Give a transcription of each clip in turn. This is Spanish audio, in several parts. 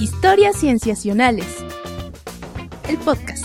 Historias Cienciacionales. El podcast.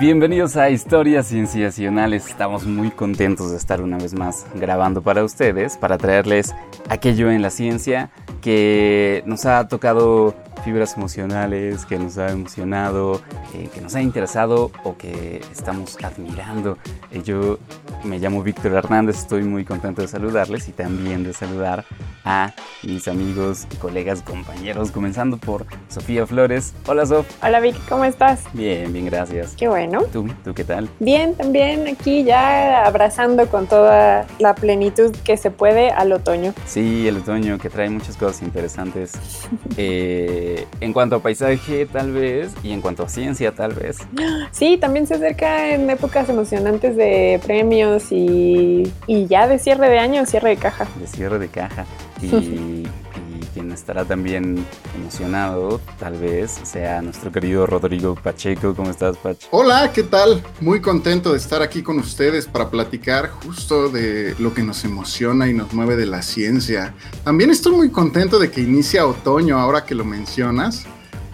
Bienvenidos a Historias Cienciacionales. Estamos muy contentos de estar una vez más grabando para ustedes, para traerles aquello en la ciencia que nos ha tocado fibras emocionales, que nos ha emocionado, eh, que nos ha interesado o que estamos admirando. Eh, yo me llamo Víctor Hernández, estoy muy contento de saludarles y también de saludar a mis amigos, colegas, compañeros, comenzando por Sofía Flores. Hola Sof. Hola Vic, ¿cómo estás? Bien, bien, gracias. Qué bueno. ¿Tú? ¿Tú qué tal? Bien, también aquí ya abrazando con toda la plenitud que se puede al otoño. Sí, el otoño que trae muchas cosas interesantes. eh, en cuanto a paisaje, tal vez, y en cuanto a ciencia, tal vez. Sí, también se acerca en épocas emocionantes de premios y, y ya de cierre de año, cierre de caja. De cierre de caja. Y, y, quien estará también emocionado, tal vez, sea nuestro querido Rodrigo Pacheco. ¿Cómo estás, Pach? Hola, ¿qué tal? Muy contento de estar aquí con ustedes para platicar justo de lo que nos emociona y nos mueve de la ciencia. También estoy muy contento de que inicia otoño ahora que lo mencionas.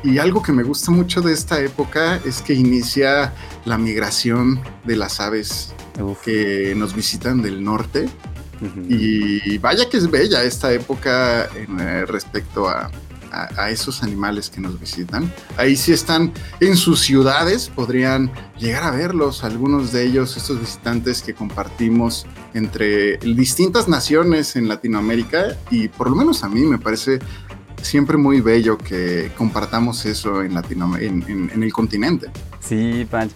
Y algo que me gusta mucho de esta época es que inicia la migración de las aves Uf. que nos visitan del norte. Y vaya que es bella esta época en, eh, respecto a, a, esos animales que nos visitan. Ahí sí están en sus ciudades, podrían llegar a verlos, algunos de ellos, estos visitantes que compartimos entre distintas naciones en Latinoamérica y por lo menos a mí me parece siempre muy bello que compartamos eso en, Latino, en, en, en el continente. Sí, Panch,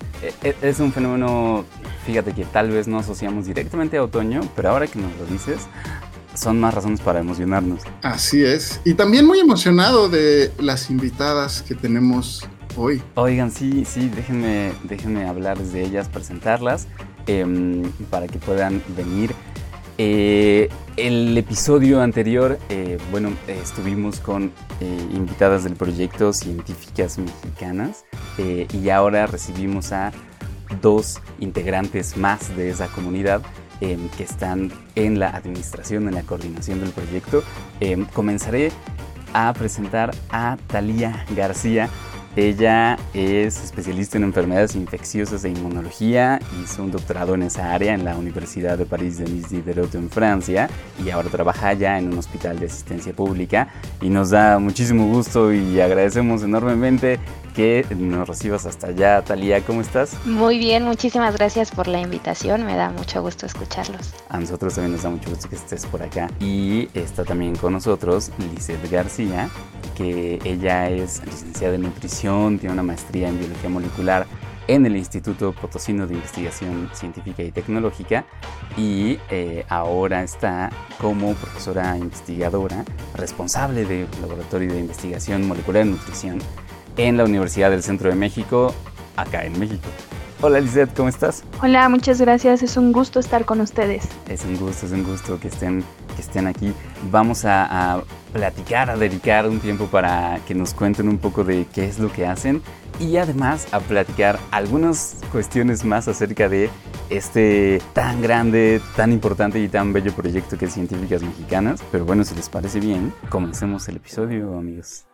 es un fenómeno, fíjate que tal vez no asociamos directamente a otoño, pero ahora que nos lo dices, son más razones para emocionarnos. Así es, y también muy emocionado de las invitadas que tenemos hoy. Oigan, sí, sí, déjenme, déjenme hablarles de ellas, presentarlas, eh, para que puedan venir. Eh, el episodio anterior, eh, bueno, eh, estuvimos con eh, invitadas del proyecto Científicas Mexicanas y ahora recibimos a dos integrantes más de esa comunidad que están en la administración, en la coordinación del proyecto. Comenzaré a presentar a Talía García. Ella es especialista en enfermedades infecciosas e inmunología, hizo un doctorado en esa área en la Universidad de París de Diderot en Francia y ahora trabaja ya en un hospital de asistencia pública y nos da muchísimo gusto y agradecemos enormemente que nos recibas hasta allá. Talía, ¿cómo estás? Muy bien, muchísimas gracias por la invitación, me da mucho gusto escucharlos. A nosotros también nos da mucho gusto que estés por acá. Y está también con nosotros Lizeth García, que ella es licenciada en nutrición, tiene una maestría en biología molecular en el Instituto Potosino de Investigación Científica y Tecnológica y eh, ahora está como profesora investigadora responsable del Laboratorio de Investigación Molecular y Nutrición en la Universidad del Centro de México, acá en México. Hola Lizeth, ¿cómo estás? Hola, muchas gracias, es un gusto estar con ustedes. Es un gusto, es un gusto que estén, que estén aquí. Vamos a, platicar, a dedicar un tiempo para que nos cuenten un poco de qué es lo que hacen y además a platicar algunas cuestiones más acerca de este tan grande, tan importante y tan bello proyecto que es Científicas Mexicanas. Pero bueno, si les parece bien, comencemos el episodio, amigos.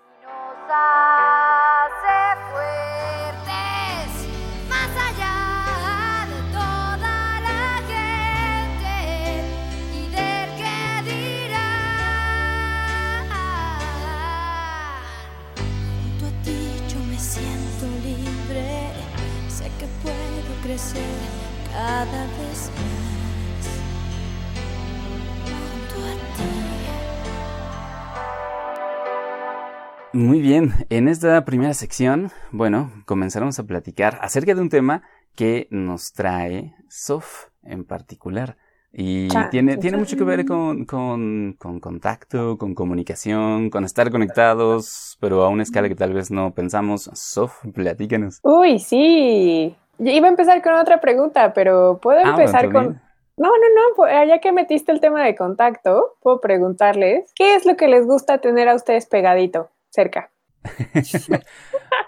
Muy bien, en esta primera sección, bueno, comenzaremos a platicar acerca de un tema que nos trae Sof en particular. Y tiene, tiene mucho que ver con, con, con, contacto, con comunicación, con estar conectados, pero a una escala que tal vez no pensamos. Sof, platícanos. Uy, sí. Yo iba a empezar con otra pregunta, pero puedo empezar ah, bueno, con... No, no, no, ya que metiste el tema de contacto, puedo preguntarles, ¿qué es lo que les gusta tener a ustedes pegadito, cerca?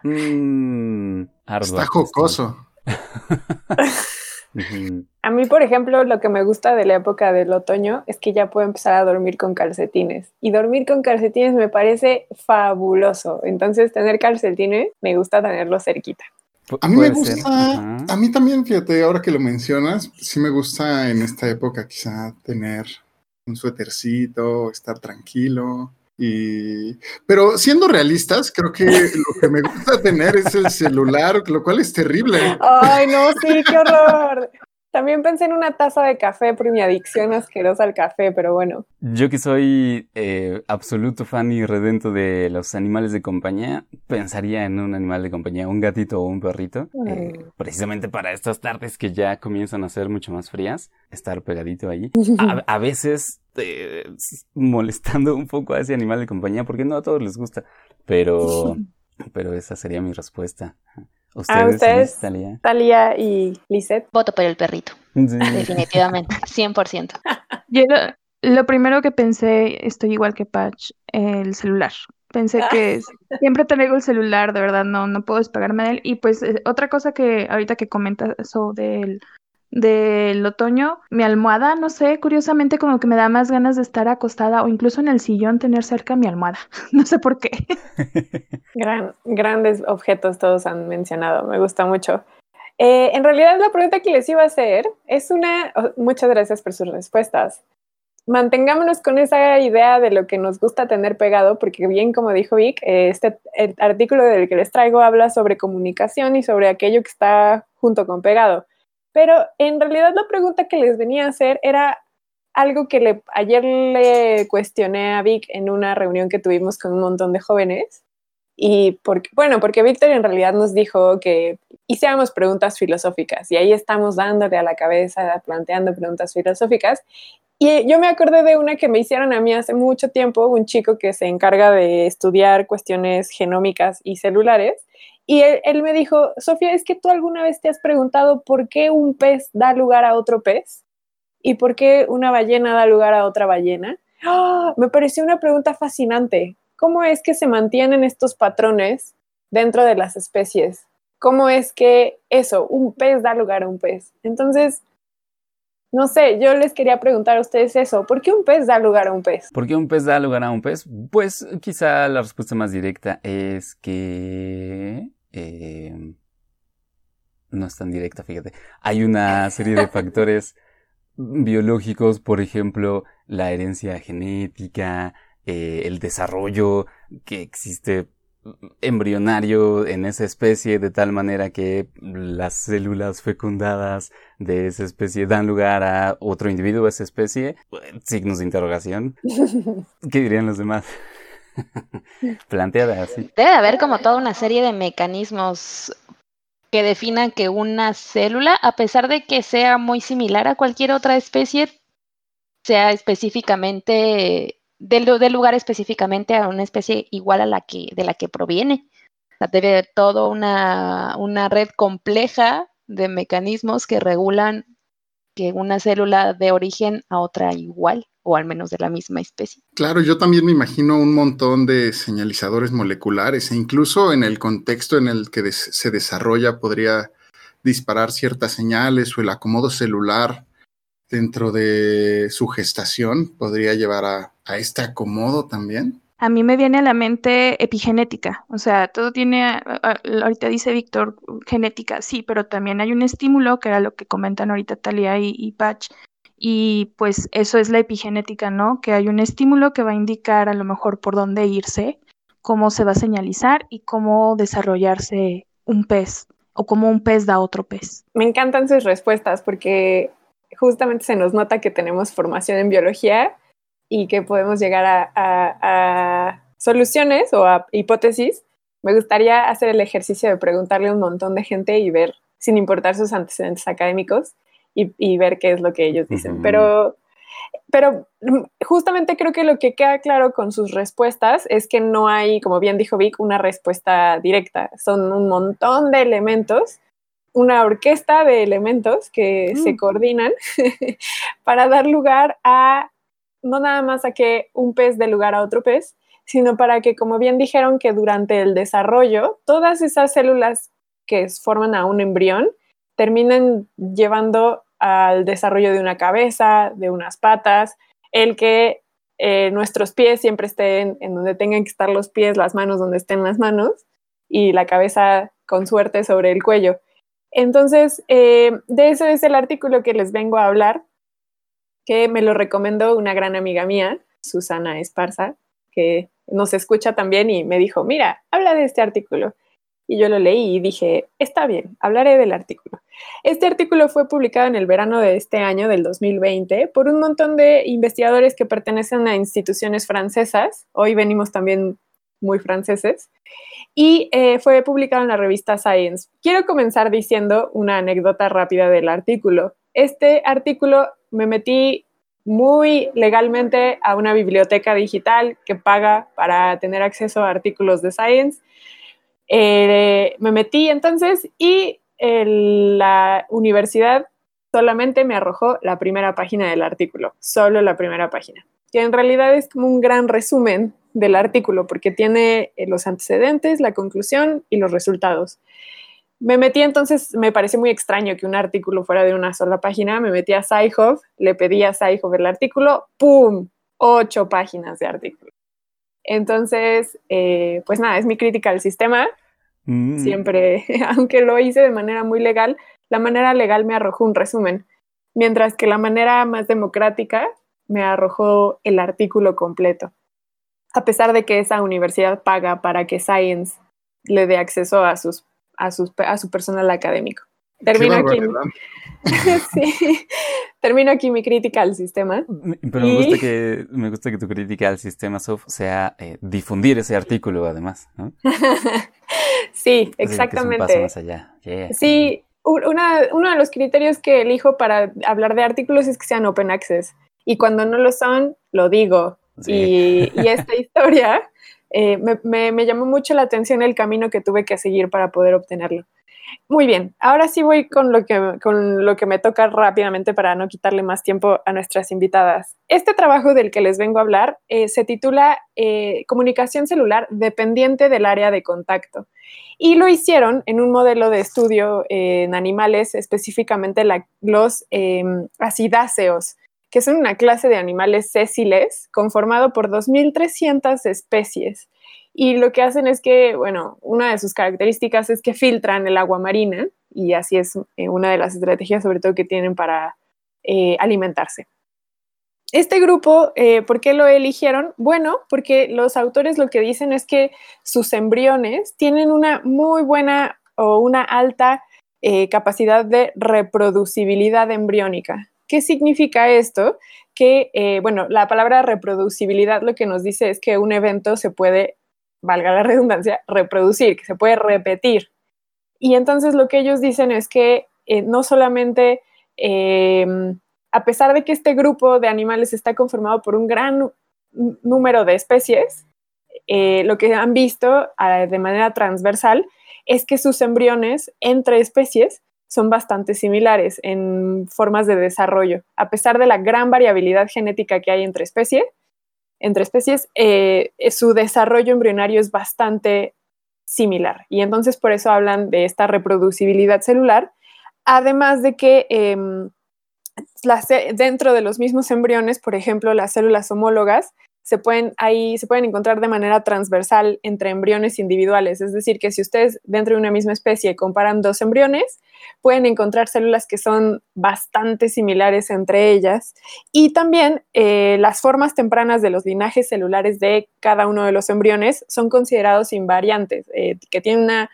Mm, Está jocoso. A mí, por ejemplo, lo que me gusta de la época del otoño es que ya puedo empezar a dormir con calcetines. Y dormir con calcetines me parece fabuloso. Entonces, tener calcetines, me gusta tenerlo cerquita. A mí me gusta, a mí también, fíjate, ahora que lo mencionas, sí me gusta en esta época quizá tener un suétercito, estar tranquilo. Y, pero siendo realistas, creo que lo que me gusta tener es el celular, lo cual es terrible. Ay, no, sí, qué horror. También pensé en una taza de café por mi adicción asquerosa al café, pero bueno. Yo que soy eh, absoluto fan y redento de los animales de compañía, pensaría en un animal de compañía, un gatito o un perrito, eh, precisamente para estas tardes que ya comienzan a ser mucho más frías, estar pegadito allí. A, veces eh, molestando un poco a ese animal de compañía, porque no a todos les gusta, pero, pero esa sería mi respuesta. ¿Ustedes, ¿A ustedes Talía? y Lisette? Voto por el perrito. Definitivamente, 100%. Yo lo, primero que pensé, estoy igual que Patch, el celular. Pensé que siempre tengo el celular, de verdad, no, no puedo despegarme de él. Y pues eh, otra cosa que ahorita que comentas eso del del otoño, mi almohada, no sé, curiosamente como que me da más ganas de estar acostada o incluso en el sillón tener cerca mi almohada. No sé por qué. Gran, grandes objetos todos han mencionado, me gusta mucho. Eh, en realidad la pregunta que les iba a hacer es una, muchas gracias por sus respuestas. Mantengámonos con esa idea de lo que nos gusta tener pegado, porque bien como dijo Vic, eh, este artículo del que les traigo habla sobre comunicación y sobre aquello que está junto con pegado. Pero en realidad la pregunta que les venía a hacer era algo que le, ayer le cuestioné a Vic en una reunión que tuvimos con un montón de jóvenes. Y porque, bueno, porque Víctor en realidad nos dijo que hiciéramos preguntas filosóficas y ahí estamos dándole a la cabeza, planteando preguntas filosóficas. Y yo me acordé de una que me hicieron a mí hace mucho tiempo, un chico que se encarga de estudiar cuestiones genómicas y celulares. Y él, me dijo, Sofía, es que tú alguna vez te has preguntado por qué un pez da lugar a otro pez y por qué una ballena da lugar a otra ballena. ¡Ah! Me pareció una pregunta fascinante. ¿Cómo es que se mantienen estos patrones dentro de las especies? ¿Cómo es que eso, un pez da lugar a un pez? Entonces, no sé, yo les quería preguntar a ustedes eso, ¿por qué un pez da lugar a un pez? ¿Por qué un pez da lugar a un pez? Pues quizá la respuesta más directa es que... Eh, no es tan directa, fíjate. Hay una serie de factores biológicos, por ejemplo, la herencia genética, eh, el desarrollo que existe embrionario en esa especie de tal manera que las células fecundadas de esa especie dan lugar a otro individuo de esa especie? Signos de interrogación. ¿Qué dirían los demás? Planteada así. Debe haber como toda una serie de mecanismos que definan que una célula, a pesar de que sea muy similar a cualquier otra especie, sea específicamente del, lugar específicamente a una especie igual a la que, de la que proviene. debe haber toda una, una red compleja de mecanismos que regulan que una célula de origen a otra igual o al menos de la misma especie. Claro, yo también me imagino un montón de señalizadores moleculares e incluso en el contexto en el que se desarrolla podría disparar ciertas señales o el acomodo celular dentro de su gestación podría llevar a, este acomodo también? A mí me viene a la mente epigenética, o sea, todo tiene, ahorita dice Víctor, genética, sí, pero también hay un estímulo, que era lo que comentan ahorita Talia y, y Patch, y pues eso es la epigenética, ¿no? Que hay un estímulo que va a indicar a lo mejor por dónde irse, cómo se va a señalizar y cómo desarrollarse un pez o cómo un pez da otro pez. Me encantan sus respuestas porque justamente se nos nota que tenemos formación en biología y que podemos llegar a, soluciones o a hipótesis, me gustaría hacer el ejercicio de preguntarle a un montón de gente y ver, sin importar sus antecedentes académicos, y, ver qué es lo que ellos dicen. Pero, pero justamente creo que lo que queda claro con sus respuestas es que no hay, como bien dijo Vic, una respuesta directa. Son un montón de elementos una orquesta de elementos que se mm. coordinan para dar lugar a, no nada más a que un pez dé lugar a otro pez, sino para que, como bien dijeron, que durante el desarrollo, todas esas células que forman a un embrión terminen llevando al desarrollo de una cabeza, de unas patas, el que eh, nuestros pies siempre estén en donde tengan que estar los pies, las manos donde estén las manos y la cabeza con suerte sobre el cuello. Entonces, eh, de eso es el artículo que les vengo a hablar, que me lo recomendó una gran amiga mía, Susana Esparza, que nos escucha también y me dijo, mira, habla de este artículo. Y yo lo leí y dije, está bien, hablaré del artículo. Este artículo fue publicado en el verano de este año, del 2020, por un montón de investigadores que pertenecen a instituciones francesas. Hoy venimos también muy franceses. Y eh, fue publicado en la revista Science. Quiero comenzar diciendo una anécdota rápida del artículo. Este artículo me metí muy legalmente a una biblioteca digital que paga para tener acceso a artículos de Science. Eh, me metí entonces y la universidad solamente me arrojó la primera página del artículo, solo la primera página, que en realidad es como un gran resumen del artículo porque tiene eh, los antecedentes, la conclusión y los resultados. Me metí entonces, me pareció muy extraño que un artículo fuera de una sola página. Me metí a Sci-Hub, le pedí a Sci-Hub el artículo, ¡pum! Ocho páginas de artículo. Entonces, eh, pues nada, es mi crítica al sistema. Mm. Siempre, aunque lo hice de manera muy legal, la manera legal me arrojó un resumen, mientras que la manera más democrática me arrojó el artículo completo. A pesar de que esa universidad paga para que Science le dé acceso a sus a, su personal académico. Termino aquí, termino aquí mi crítica al sistema. Pero me, gusta que, me gusta que tu crítica al sistema Sof sea eh, difundir ese artículo, además. sí, exactamente. Sí, uno de los criterios que elijo para hablar de artículos es que sean open access. Y cuando no lo son, lo digo. Y, esta historia eh, me, llamó mucho la atención el camino que tuve que seguir para poder obtenerlo. Muy bien, ahora sí voy con lo que, con lo que me toca rápidamente para no quitarle más tiempo a nuestras invitadas. Este trabajo del que les vengo a hablar eh, se titula eh, Comunicación celular dependiente del área de contacto y lo hicieron en un modelo de estudio en animales, específicamente los em, acidáceos que son una clase de animales sésiles conformado por 2.300 especies. Y lo que hacen es que, bueno, una de sus características es que filtran el agua marina y así es eh, una de las estrategias sobre todo que tienen para eh, alimentarse. Este grupo, eh, ¿por qué lo eligieron? Bueno, porque los autores lo que dicen es que sus embriones tienen una muy buena o una alta capacidad de reproducibilidad embriónica. ¿Qué significa esto? Que, eh, bueno, la palabra reproducibilidad lo que nos dice es que un evento se puede, valga la redundancia, reproducir, que se puede repetir. Y entonces lo que ellos dicen es que eh, no solamente, em, a pesar de que este grupo de animales está conformado por un gran número de especies, eh, lo que han visto ah, de manera transversal es que sus embriones entre especies son bastante similares en formas de desarrollo. A pesar de la gran variabilidad genética que hay entre especies, entre especies eh, su desarrollo embrionario es bastante similar. Y entonces por eso hablan de esta reproducibilidad celular, además de que em, dentro de los mismos embriones, por ejemplo, las células homólogas, se pueden, ahí, se pueden encontrar de manera transversal entre embriones individuales. Es decir, que si ustedes dentro de una misma especie comparan dos embriones, pueden encontrar células que son bastante similares entre ellas. Y también eh, las formas tempranas de los linajes celulares de cada uno de los embriones son considerados invariantes, eh, que tienen una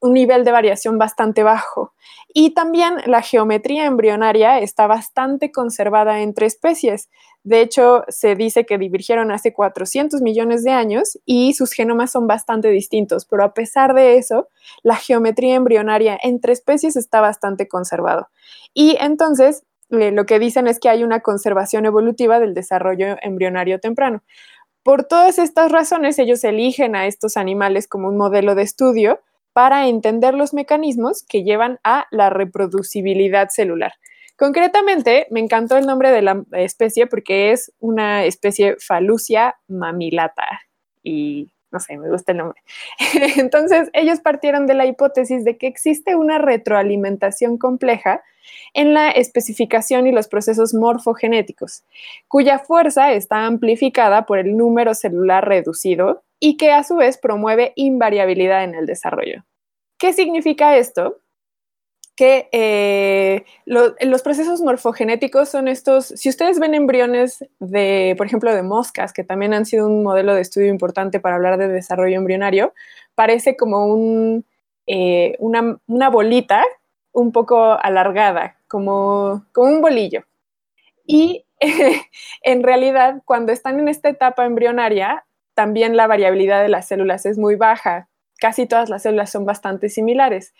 un nivel de variación bastante bajo. Y también la geometría embrionaria está bastante conservada entre especies. De hecho, se dice que divergieron hace 400 millones de años y sus genomas son bastante distintos, pero a pesar de eso, la geometría embrionaria entre especies está bastante conservado. Y entonces, eh, lo que dicen es que hay una conservación evolutiva del desarrollo embrionario temprano. Por todas estas razones, ellos eligen a estos animales como un modelo de estudio para entender los mecanismos que llevan a la reproducibilidad celular. Concretamente, me encantó el nombre de la especie porque es una especie Falucia mamilata. y no sé, me gusta el nombre. Entonces, ellos partieron de la hipótesis de que existe una retroalimentación compleja en la especificación y los procesos morfogenéticos, cuya fuerza está amplificada por el número celular reducido y que a su vez promueve invariabilidad en el desarrollo. ¿Qué significa esto? Que eh, los procesos morfogenéticos son estos, si ustedes ven embriones de, por ejemplo, de moscas, que también han sido un modelo de estudio importante para hablar de desarrollo embrionario, parece como eh, una, bolita un poco alargada, como, como un bolillo. Y en realidad, cuando están en esta etapa embrionaria, también la variabilidad de las células es muy baja. Casi todas las células son bastante similares.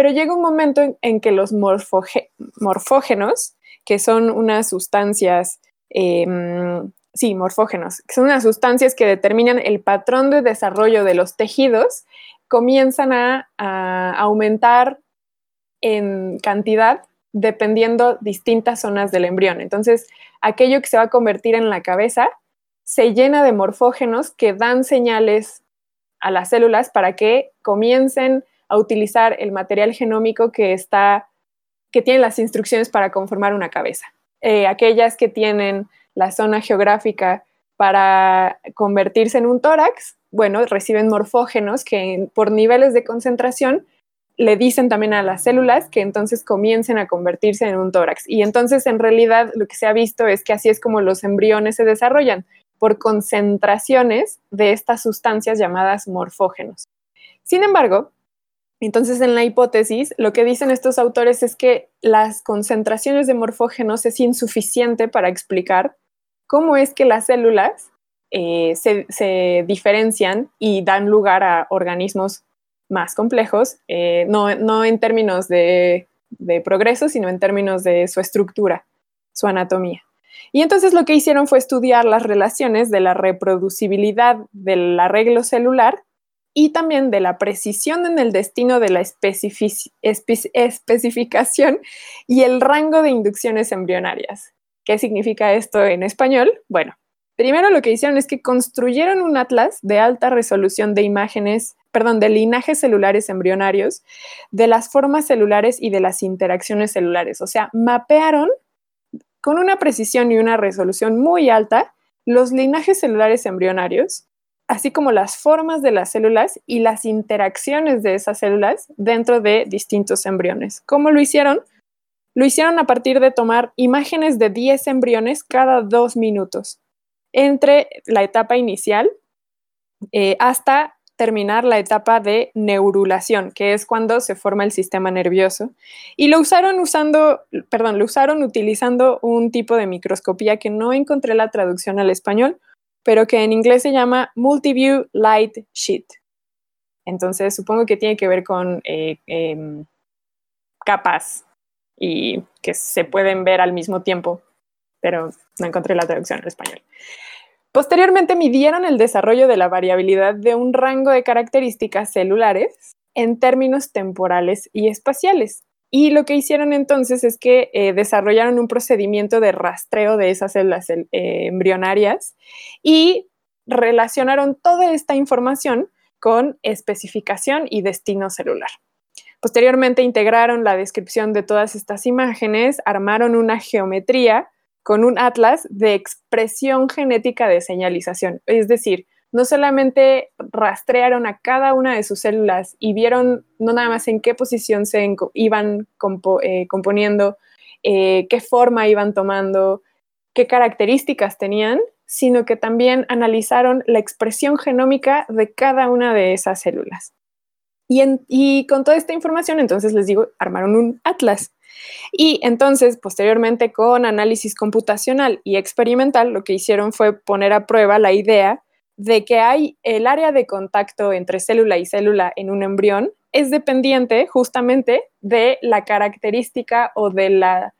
Pero llega un momento en, que los morfógenos, que son unas sustancias, em, sí, morfógenos, que son unas sustancias que determinan el patrón de desarrollo de los tejidos, comienzan a, aumentar en cantidad dependiendo distintas zonas del embrión. Entonces, aquello que se va a convertir en la cabeza se llena de morfógenos que dan señales a las células para que comiencen a utilizar el material genómico que está, que tiene las instrucciones para conformar una cabeza. Eh, aquellas que tienen la zona geográfica para convertirse en un tórax, bueno, reciben morfógenos que por niveles de concentración le dicen también a las células que entonces comiencen a convertirse en un tórax. Y entonces en realidad lo que se ha visto es que así es como los embriones se desarrollan, por concentraciones de estas sustancias llamadas morfógenos. Sin embargo, entonces, en la hipótesis, lo que dicen estos autores es que las concentraciones de morfógenos es insuficiente para explicar cómo es que las células eh, se, diferencian y dan lugar a organismos más complejos, eh, no, en términos de, de progreso, sino en términos de su estructura, su anatomía. Y entonces lo que hicieron fue estudiar las relaciones de la reproducibilidad del arreglo celular y también de la precisión en el destino de la especificación y el rango de inducciones embrionarias. ¿Qué significa esto en español? Bueno, primero lo que hicieron es que construyeron un atlas de alta resolución de imágenes, perdón, de linajes celulares embrionarios, de las formas celulares y de las interacciones celulares. O sea, mapearon con una precisión y una resolución muy alta los linajes celulares embrionarios así como las formas de las células y las interacciones de esas células dentro de distintos embriones. ¿Cómo lo hicieron? Lo hicieron a partir de tomar imágenes de 10 embriones cada dos minutos, entre la etapa inicial eh, hasta terminar la etapa de neurulación, que es cuando se forma el sistema nervioso. Y lo usaron usando, perdón, lo usaron utilizando un tipo de microscopía que no encontré la traducción al español, pero que en inglés se llama Multiview Light Sheet. Entonces supongo que tiene que ver con eh, em, capas y que se pueden ver al mismo tiempo, pero no encontré la traducción en español. Posteriormente midieron el desarrollo de la variabilidad de un rango de características celulares en términos temporales y espaciales. Y lo que hicieron entonces es que eh, desarrollaron un procedimiento de rastreo de esas células eh, embrionarias y relacionaron toda esta información con especificación y destino celular. Posteriormente integraron la descripción de todas estas imágenes, armaron una geometría con un atlas de expresión genética de señalización, es decir, no solamente rastrearon a cada una de sus células y vieron no nada más en qué posición se iban eh, componiendo, eh, qué forma iban tomando, qué características tenían, sino que también analizaron la expresión genómica de cada una de esas células. Y, y con toda esta información, entonces les digo, armaron un atlas. Y entonces, posteriormente, con análisis computacional y experimental, lo que hicieron fue poner a prueba la idea de que hay el área de contacto entre célula y célula en un embrión es dependiente justamente de la característica o de la,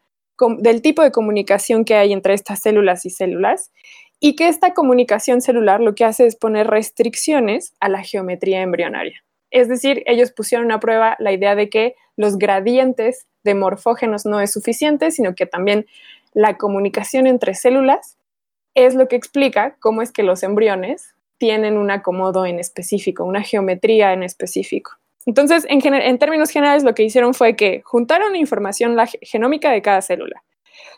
del tipo de comunicación que hay entre estas células y células y que esta comunicación celular lo que hace es poner restricciones a la geometría embrionaria. Es decir, ellos pusieron a prueba la idea de que los gradientes de morfógenos no es suficiente, sino que también la comunicación entre células es lo que explica cómo es que los embriones tienen un acomodo en específico, una geometría en específico. Entonces, en, términos generales, lo que hicieron fue que juntaron información la genómica de cada célula,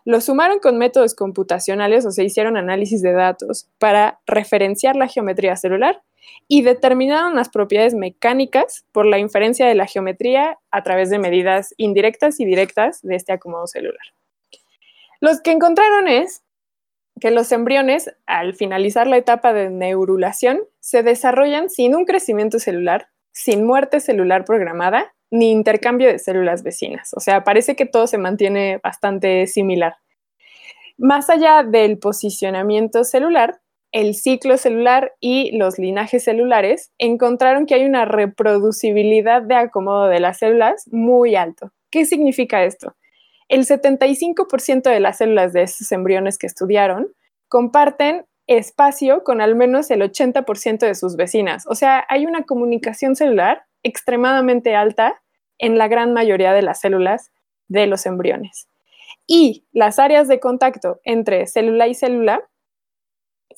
lo sumaron con métodos computacionales o se hicieron análisis de datos para referenciar la geometría celular y determinaron las propiedades mecánicas por la inferencia de la geometría a través de medidas indirectas y directas de este acomodo celular. Los que encontraron es que los embriones, al finalizar la etapa de neurulación, se desarrollan sin un crecimiento celular, sin muerte celular programada, ni intercambio de células vecinas. O sea, parece que todo se mantiene bastante similar. Más allá del posicionamiento celular, el ciclo celular y los linajes celulares encontraron que hay una reproducibilidad de acomodo de las células muy alto. ¿Qué significa esto? El 75% de las células de estos embriones que estudiaron comparten espacio con al menos el 80% de sus vecinas. O sea, hay una comunicación celular extremadamente alta en la gran mayoría de las células de los embriones. Y las áreas de contacto entre célula y célula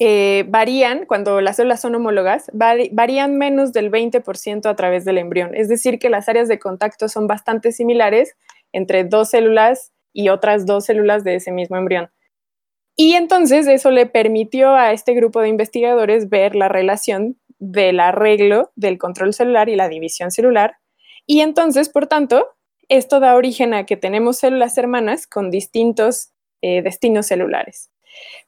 eh, varían, cuando las células son homólogas, varían menos del 20% a través del embrión. Es decir, que las áreas de contacto son bastante similares entre dos células y otras dos células de ese mismo embrión. Y entonces eso le permitió a este grupo de investigadores ver la relación del arreglo del control celular y la división celular. Y entonces, por tanto, esto da origen a que tenemos células hermanas con distintos eh, destinos celulares.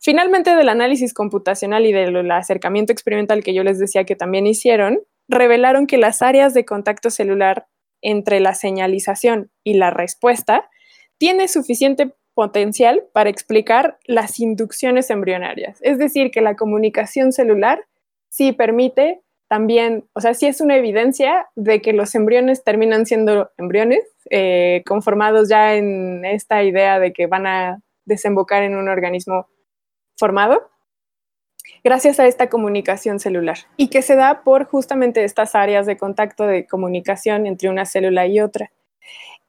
Finalmente, del análisis computacional y del acercamiento experimental que yo les decía que también hicieron, revelaron que las áreas de contacto celular entre la señalización y la respuesta tiene suficiente potencial para explicar las inducciones embrionarias. Es decir, que la comunicación celular sí permite también, o sea, sí es una evidencia de que los embriones terminan siendo embriones, eh, conformados ya en esta idea de que van a desembocar en un organismo formado gracias a esta comunicación celular y que se da por justamente estas áreas de contacto de comunicación entre una célula y otra.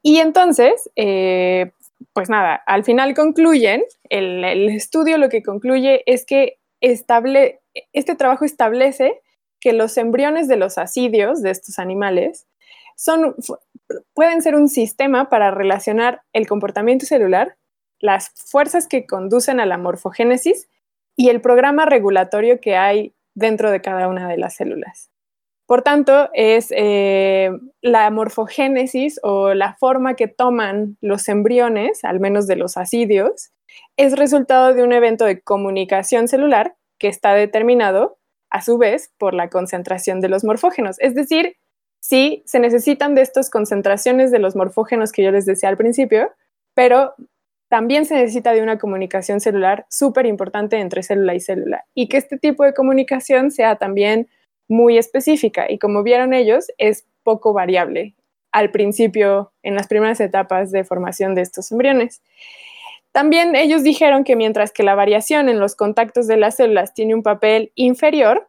Y entonces, eh, pues nada, al final concluyen, el, estudio lo que concluye es que estable, este trabajo establece que los embriones de los asidios de estos animales son, pueden ser un sistema para relacionar el comportamiento celular, las fuerzas que conducen a la morfogénesis y el programa regulatorio que hay dentro de cada una de las células. Por tanto, es eh, la morfogénesis o la forma que toman los embriones, al menos de los asidios, es resultado de un evento de comunicación celular que está determinado, a su vez, por la concentración de los morfógenos. Es decir, sí, se necesitan de estas concentraciones de los morfógenos que yo les decía al principio, pero también se necesita de una comunicación celular súper importante entre célula y célula y que este tipo de comunicación sea también muy específica y como vieron ellos es poco variable al principio en las primeras etapas de formación de estos embriones. También ellos dijeron que mientras que la variación en los contactos de las células tiene un papel inferior,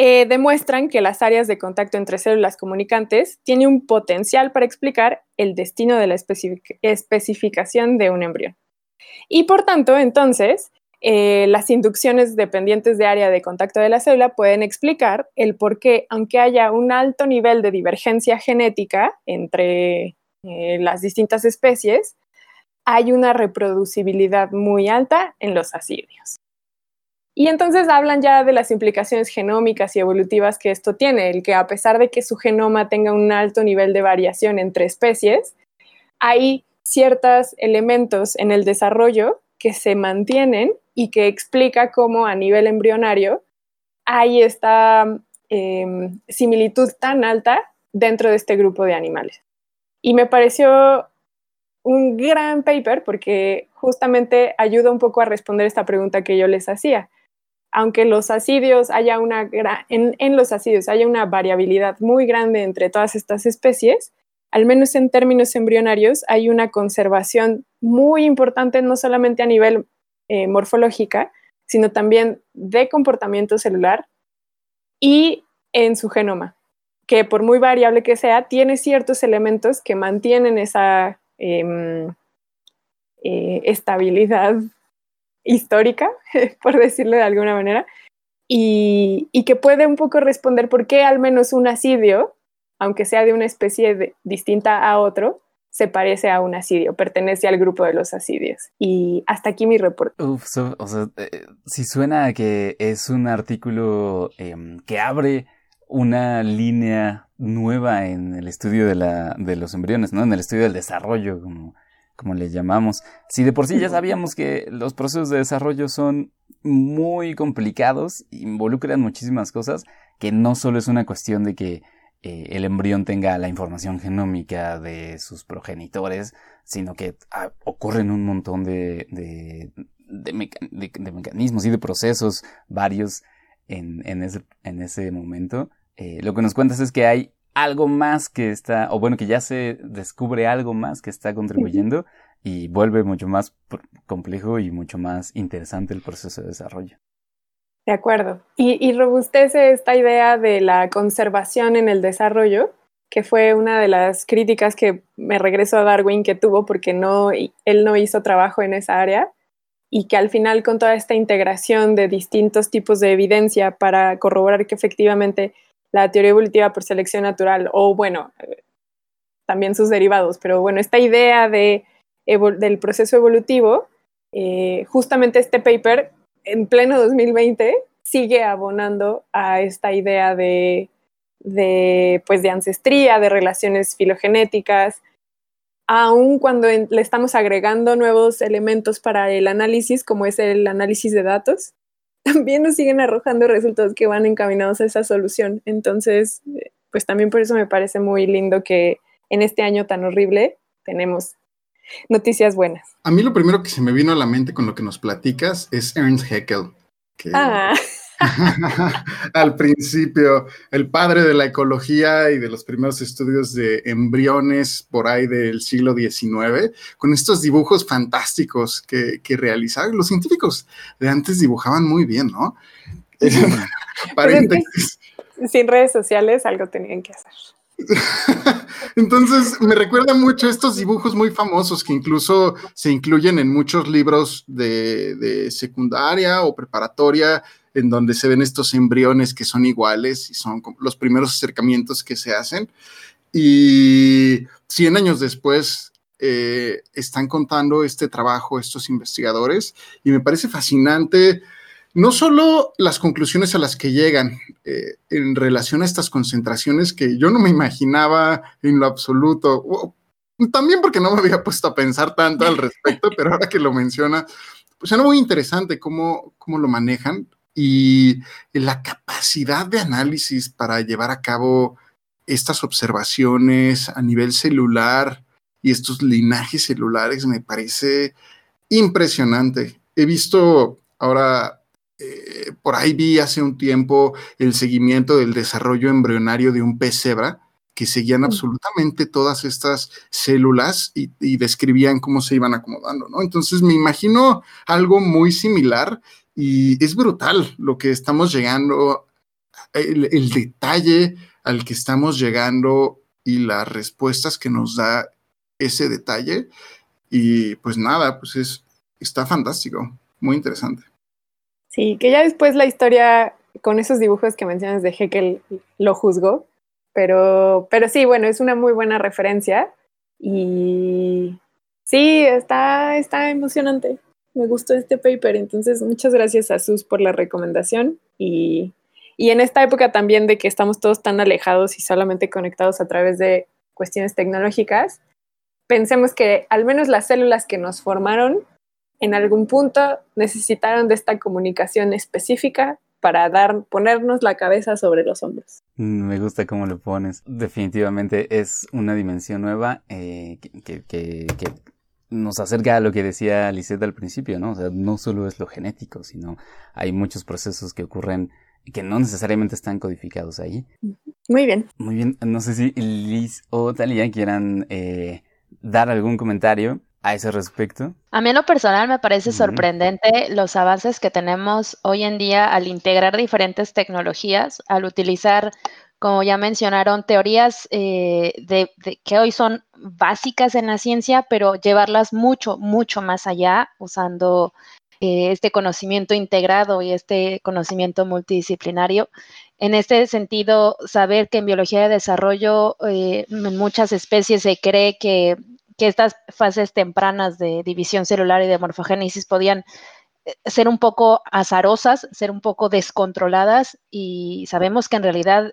eh, demuestran que las áreas de contacto entre células comunicantes tienen un potencial para explicar el destino de la especificación de un embrión. Y por tanto, entonces, eh, las inducciones dependientes de área de contacto de la célula pueden explicar el por qué, aunque haya un alto nivel de divergencia genética entre eh, las distintas especies, hay una reproducibilidad muy alta en los asidios. Y entonces hablan ya de las implicaciones genómicas y evolutivas que esto tiene, el que a pesar de que su genoma tenga un alto nivel de variación entre especies, hay ciertos elementos en el desarrollo que se mantienen y que explica cómo a nivel embrionario hay esta em, similitud tan alta dentro de este grupo de animales. Y me pareció un gran paper porque justamente ayuda un poco a responder esta pregunta que yo les hacía aunque los asidios haya una en, los asidios haya una variabilidad muy grande entre todas estas especies, al menos en términos embrionarios, hay una conservación muy importante, no solamente a nivel eh, morfológica, sino también de comportamiento celular y en su genoma, que por muy variable que sea, tiene ciertos elementos que mantienen esa em, eh, estabilidad histórica, por decirlo de alguna manera, y, que puede un poco responder por qué al menos un asidio, aunque sea de una especie distinta a otro, se parece a un asidio, pertenece al grupo de los asidios. Y hasta aquí mi reporte. Uf, o sea, eh, si suena que es un artículo eh, que abre una línea nueva en el estudio de, la, de los embriones, ¿no? En el estudio del desarrollo, como, como le llamamos. Si de por sí ya sabíamos que los procesos de desarrollo son muy complicados, involucran muchísimas cosas, que no solo es una cuestión de que eh, el embrión tenga la información genómica de sus progenitores, sino que ah, ocurren un montón de, de, de, mecanismos y de procesos varios en, en, ese, en ese momento. Eh, lo que nos cuentas es que hay algo más que está, o bueno, que ya se descubre algo más que está contribuyendo y vuelve mucho más complejo y mucho más interesante el proceso de desarrollo. De acuerdo. Y, robustece esta idea de la conservación en el desarrollo, que fue una de las críticas que me regreso a Darwin que tuvo porque no, él no hizo trabajo en esa área y que al final con toda esta integración de distintos tipos de evidencia para corroborar que efectivamente la teoría evolutiva por selección natural o bueno, también sus derivados, pero bueno, esta idea de, del proceso evolutivo, eh, justamente este paper en pleno 2020 sigue abonando a esta idea de, de, pues de ancestría, de relaciones filogenéticas, aun cuando le estamos agregando nuevos elementos para el análisis, como es el análisis de datos, también nos siguen arrojando resultados que van encaminados a esa solución. Entonces, pues también por eso me parece muy lindo que en este año tan horrible tenemos noticias buenas. A mí lo primero que se me vino a la mente con lo que nos platicas es Ernst Haeckel. ah. al principio, el padre de la ecología y de los primeros estudios de embriones por ahí del siglo XIX, con estos dibujos fantásticos que, que realizaban. Los científicos de antes dibujaban muy bien, ¿no? Paréntesis. Sin redes sociales algo tenían que hacer. Entonces, me recuerda mucho estos dibujos muy famosos que incluso se incluyen en muchos libros de, secundaria o preparatoria, en donde se ven estos embriones que son iguales y son los primeros acercamientos que se hacen. Y 100 años después eh, están contando este trabajo estos investigadores y me parece fascinante no solo las conclusiones a las que llegan eh, en relación a estas concentraciones que yo no me imaginaba en lo absoluto, también porque no me había puesto a pensar tanto al respecto, pero ahora que lo menciona, pues era muy interesante cómo, cómo lo manejan y la capacidad de análisis para llevar a cabo estas observaciones a nivel celular y estos linajes celulares me parece impresionante. He visto ahora eh, por ahí vi hace un tiempo el seguimiento del desarrollo embrionario de un pez cebra, que seguían absolutamente todas estas células y, describían cómo se iban acomodando, ¿no? Entonces me imagino algo muy similar y es brutal lo que estamos llegando, el, detalle al que estamos llegando y las respuestas que nos da ese detalle. Y pues nada, pues es, está fantástico, muy interesante. Sí, que ya después la historia con esos dibujos que mencionas de Heckel lo juzgó, pero, pero sí, bueno, es una muy buena referencia y sí, está, está emocionante. Me gustó este paper, entonces muchas gracias a Sus por la recomendación y, y en esta época también de que estamos todos tan alejados y solamente conectados a través de cuestiones tecnológicas, pensemos que al menos las células que nos formaron en algún punto necesitaron de esta comunicación específica para dar, ponernos la cabeza sobre los hombros. Mm, me gusta cómo lo pones. Definitivamente es una dimensión nueva eh, que, que, que, nos acerca a lo que decía Lisette al principio, ¿no? O sea, no solo es lo genético, sino hay muchos procesos que ocurren que no necesariamente están codificados ahí. Muy bien. Muy bien. No sé si Liz o Talia quieran eh, dar algún comentario a ese respecto? A mí en lo personal me parece sorprendente los avances que tenemos hoy en día al integrar diferentes tecnologías, al utilizar, como ya mencionaron, teorías eh, que hoy son básicas en la ciencia, pero llevarlas mucho, mucho más allá usando eh, este conocimiento integrado y este conocimiento multidisciplinario. En este sentido, saber que en biología de desarrollo eh, en muchas especies se cree que, estas fases tempranas de división celular y de morfogénesis podían ser un poco azarosas, ser un poco descontroladas y sabemos que en realidad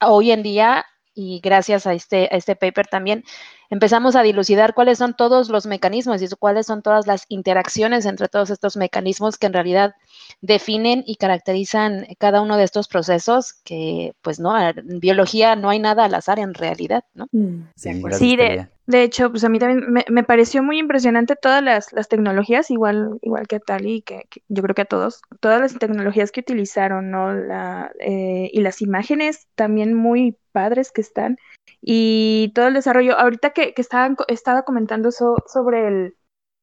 hoy en día y gracias a este, a este paper también empezamos a dilucidar cuáles son todos los mecanismos y cuáles son todas las interacciones entre todos estos mecanismos que en realidad definen y caracterizan cada uno de estos procesos que, pues, no, en biología no hay nada al azar en realidad, ¿no? Mm. Sí, de, de, hecho, pues a mí también me, pareció muy impresionante todas las, tecnologías, igual, igual que a Tali, que, que, yo creo que a todos, todas las tecnologías que utilizaron, ¿no? La, eh, y las imágenes también muy padres que están y todo el desarrollo. Ahorita que, que estaba comentando sobre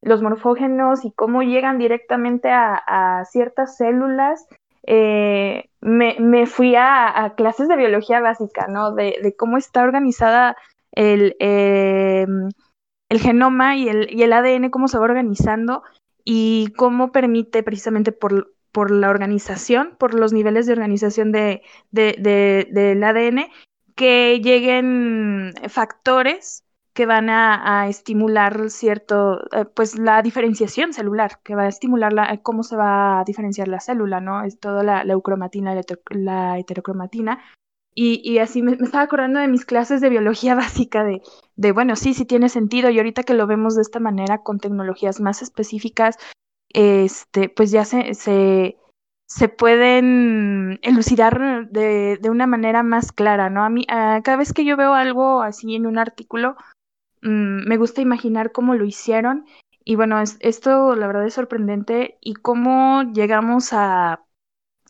los morfógenos y cómo llegan directamente a, ciertas células, eh, me, fui a, clases de biología básica, ¿no? De, cómo está organizada el, em, el genoma y el, y el ADN, cómo se va organizando y cómo permite precisamente por, por la organización, por los niveles de organización de, del ADN, que lleguen factores que van a, estimular cierto, eh, pues la diferenciación celular, que va a estimular la, cómo se va a diferenciar la célula, ¿no? Es toda la, eucromatina, la, heterocromatina. Y, así me, estaba acordando de mis clases de biología básica, de, de, bueno, sí, sí tiene sentido, y ahorita que lo vemos de esta manera, con tecnologías más específicas, este, pues ya se, se pueden elucidar de, de, una manera más clara, ¿no? A mí, cada vez que yo veo algo así en un artículo, mm, me gusta imaginar cómo lo hicieron. Y bueno, es, esto la verdad es sorprendente y cómo llegamos a,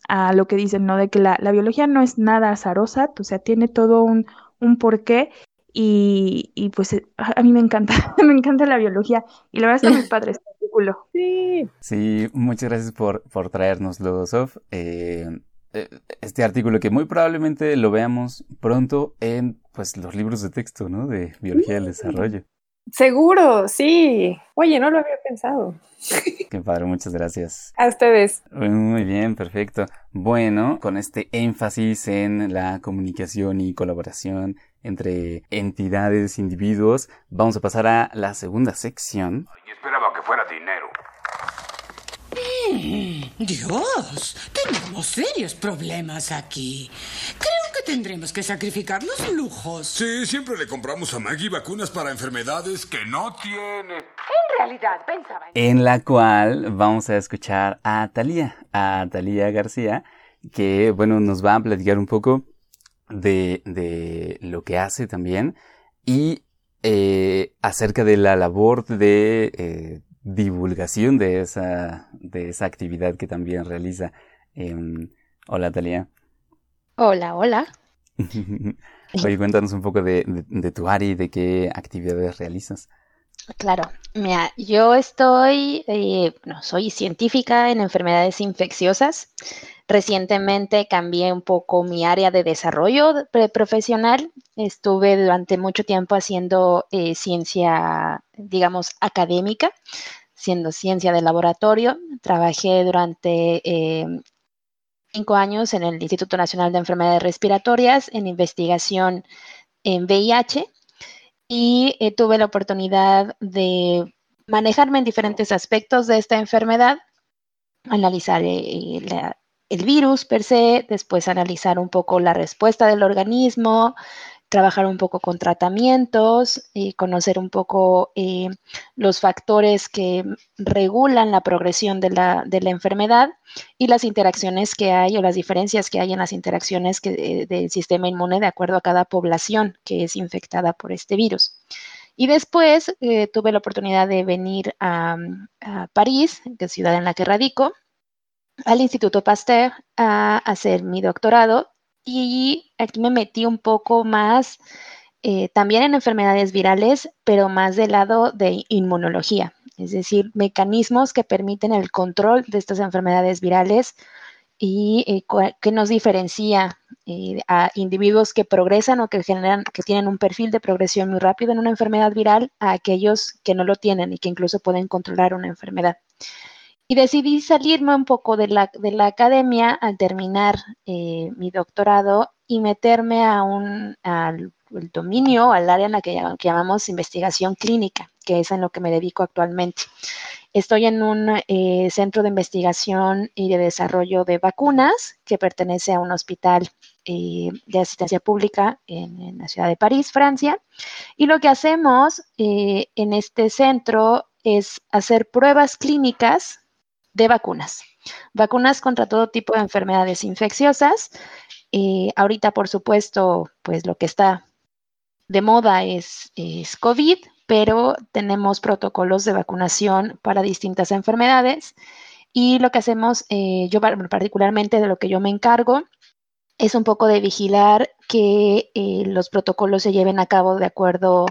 a lo que dicen, ¿no? De que la, la, biología no es nada azarosa, o sea, tiene todo un, un porqué. Y, y pues a mí me encanta, me encanta la biología. Y la verdad está muy Sí. Sí, muchas gracias por, por traernoslo, Sof. Eh, eh, este artículo que muy probablemente lo veamos pronto en pues los libros de texto, ¿no? De biología del desarrollo. Seguro, sí. Oye, no lo había pensado. Qué padre, muchas gracias. A ustedes. Muy bien, perfecto. Bueno, con este énfasis en la comunicación y colaboración entre entidades, individuos, vamos a pasar a la segunda sección. esperaba que fuera dinero. Mm, Dios, tenemos serios problemas aquí. Creo que tendremos que sacrificar los lujos. Sí, siempre le compramos a Maggie vacunas para enfermedades que no tiene. En realidad, pensaba en... En la cual vamos a escuchar a Talía, a Talía García, que, bueno, nos va a platicar un poco de, de lo que hace también y eh, acerca de la labor de eh, divulgación de esa, de esa actividad que también realiza. Em, hola, Talia. Hola, hola. Oye, cuéntanos un poco de, de, tu área y de qué actividades realizas. Claro, mira, yo estoy, eh, no, soy científica en enfermedades infecciosas. Recientemente cambié un poco mi área de desarrollo profesional. Estuve durante mucho tiempo haciendo eh, ciencia, digamos, académica, siendo ciencia de laboratorio. Trabajé durante eh, cinco años en el Instituto Nacional de Enfermedades Respiratorias en investigación en VIH y eh, tuve la oportunidad de manejarme en diferentes aspectos de esta enfermedad, analizar la, el virus per se, después analizar un poco la respuesta del organismo, trabajar un poco con tratamientos, y conocer un poco eh, los factores que regulan la progresión de la, enfermedad y las interacciones que hay o las diferencias que hay en las interacciones que, del sistema inmune de acuerdo a cada población que es infectada por este virus. Y después eh, tuve la oportunidad de venir a, a París, que es ciudad en la que radico, al Instituto Pasteur a hacer mi doctorado y aquí me metí un poco más eh, también en enfermedades virales, pero más del lado de inmunología, es decir, mecanismos que permiten el control de estas enfermedades virales y eh, que nos diferencia eh, a individuos que progresan o que generan, que tienen un perfil de progresión muy rápido en una enfermedad viral a aquellos que no lo tienen y que incluso pueden controlar una enfermedad. Y decidí salirme un poco de la, de la academia al terminar eh, mi doctorado y meterme a un, al dominio, al área en la que, llamamos investigación clínica, que es en lo que me dedico actualmente. Estoy en un eh, centro de investigación y de desarrollo de vacunas que pertenece a un hospital eh, de asistencia pública en, la ciudad de París, Francia. Y lo que hacemos en este centro es hacer pruebas clínicas de vacunas. Vacunas contra todo tipo de enfermedades infecciosas. Ahorita, por supuesto, pues lo que está de moda es, es COVID, pero tenemos protocolos de vacunación para distintas enfermedades. Y lo que hacemos, eh, yo particularmente de lo que yo me encargo, es un poco de vigilar que eh, los protocolos se lleven a cabo de acuerdo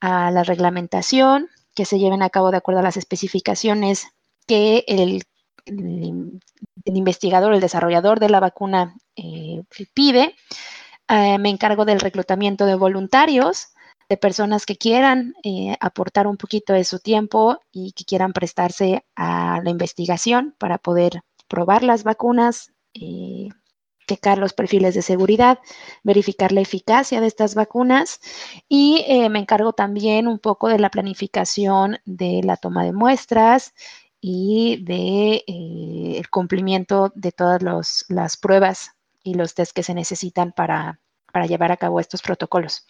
a la reglamentación, que se lleven a cabo de acuerdo a las especificaciones que el, investigador, el desarrollador de la vacuna eh, pide. Eh, me encargo del reclutamiento de voluntarios, de personas que quieran eh, aportar un poquito de su tiempo y que quieran prestarse a la investigación para poder probar las vacunas, checar los perfiles de seguridad, verificar la eficacia de estas vacunas y me encargo también un poco de la planificación de la toma de muestras y de eh, el cumplimiento de todas las pruebas y los test que se necesitan para, llevar a cabo estos protocolos.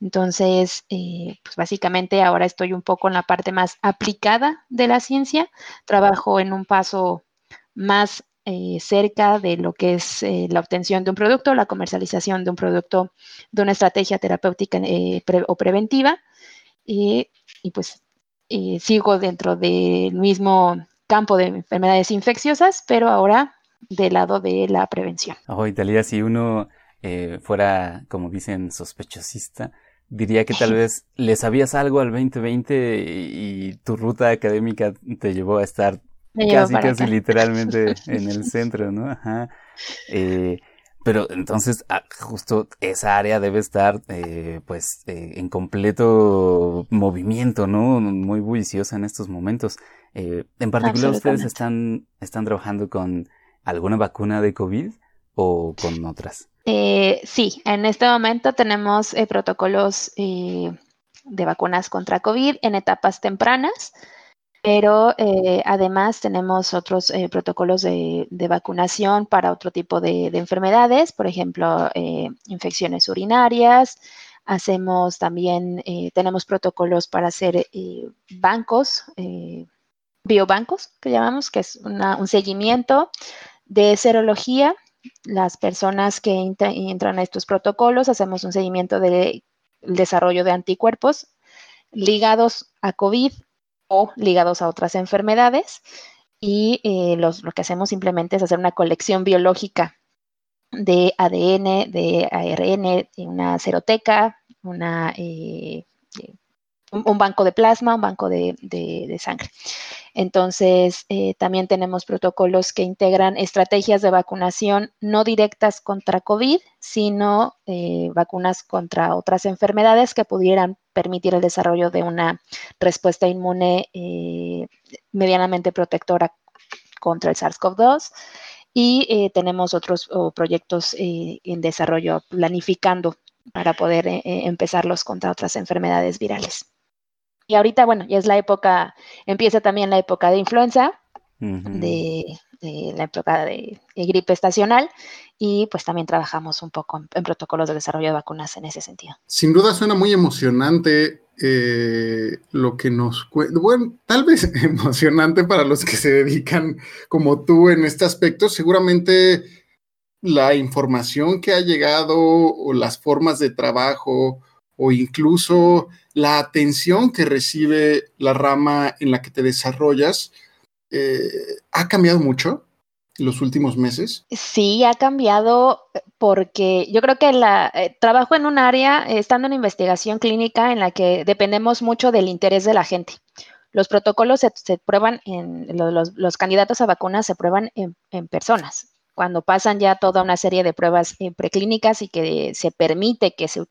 Entonces, eh, pues básicamente ahora estoy un poco en la parte más aplicada de la ciencia. Trabajo en un paso más eh, cerca de lo que es la obtención de un producto, la comercialización de un producto, de una estrategia terapéutica o preventiva. y pues sigo dentro del mismo campo de enfermedades infecciosas, pero ahora del lado de la prevención. Oh, Italia, si uno eh, fuera, como dicen, sospechosista, diría que tal vez le sabías algo al 2020 y, tu ruta académica te llevó a estar casi, casi literalmente en el centro, ¿no? Ajá. Eh, pero entonces, ah, justo esa área debe estar, eh, pues, eh, en completo movimiento, ¿no? Muy bulliciosa en estos momentos. Eh, en particular, ¿ustedes están, están trabajando con alguna vacuna de COVID o con otras? sí, en este momento tenemos protocolos de vacunas contra COVID en etapas tempranas pero eh, además tenemos otros eh, protocolos de, vacunación para otro tipo de, enfermedades, por ejemplo, eh, infecciones urinarias. Hacemos también, tenemos protocolos para hacer bancos, biobancos, que llamamos, que es un seguimiento de serología. Las personas que entran a estos protocolos, hacemos un seguimiento del desarrollo de anticuerpos ligados a COVID o ligados a otras enfermedades. Y eh, lo que hacemos simplemente es hacer una colección biológica de ADN, de ARN, una seroteca, una, eh, un, banco de plasma, un banco de, sangre. Entonces, eh, también tenemos protocolos que integran estrategias de vacunación no directas contra COVID, sino eh, vacunas contra otras enfermedades que pudieran permitir el desarrollo de una respuesta inmune eh, medianamente protectora contra el SARS-CoV-2 y tenemos otros proyectos en desarrollo planificando para poder empezarlos contra otras enfermedades virales. Y ahorita, bueno, ya es la época, empieza también la época de influenza, de, la época de, gripe estacional, y pues también trabajamos un poco en, protocolos de desarrollo de vacunas en ese sentido. Sin duda suena muy emocionante eh, lo que nos bueno, tal vez emocionante para los que se dedican como tú en este aspecto, seguramente la información que ha llegado o las formas de trabajo o incluso la atención que recibe la rama en la que te desarrollas, eh, ¿ha cambiado mucho en los últimos meses? Sí, ha cambiado porque yo creo que la, eh, trabajo en un área, estando en investigación clínica, en la que dependemos mucho del interés de la gente. Los protocolos se, prueban en, los, candidatos a vacunas se prueban en, personas, cuando pasan ya toda una serie de pruebas eh, preclínicas y que se permite que se,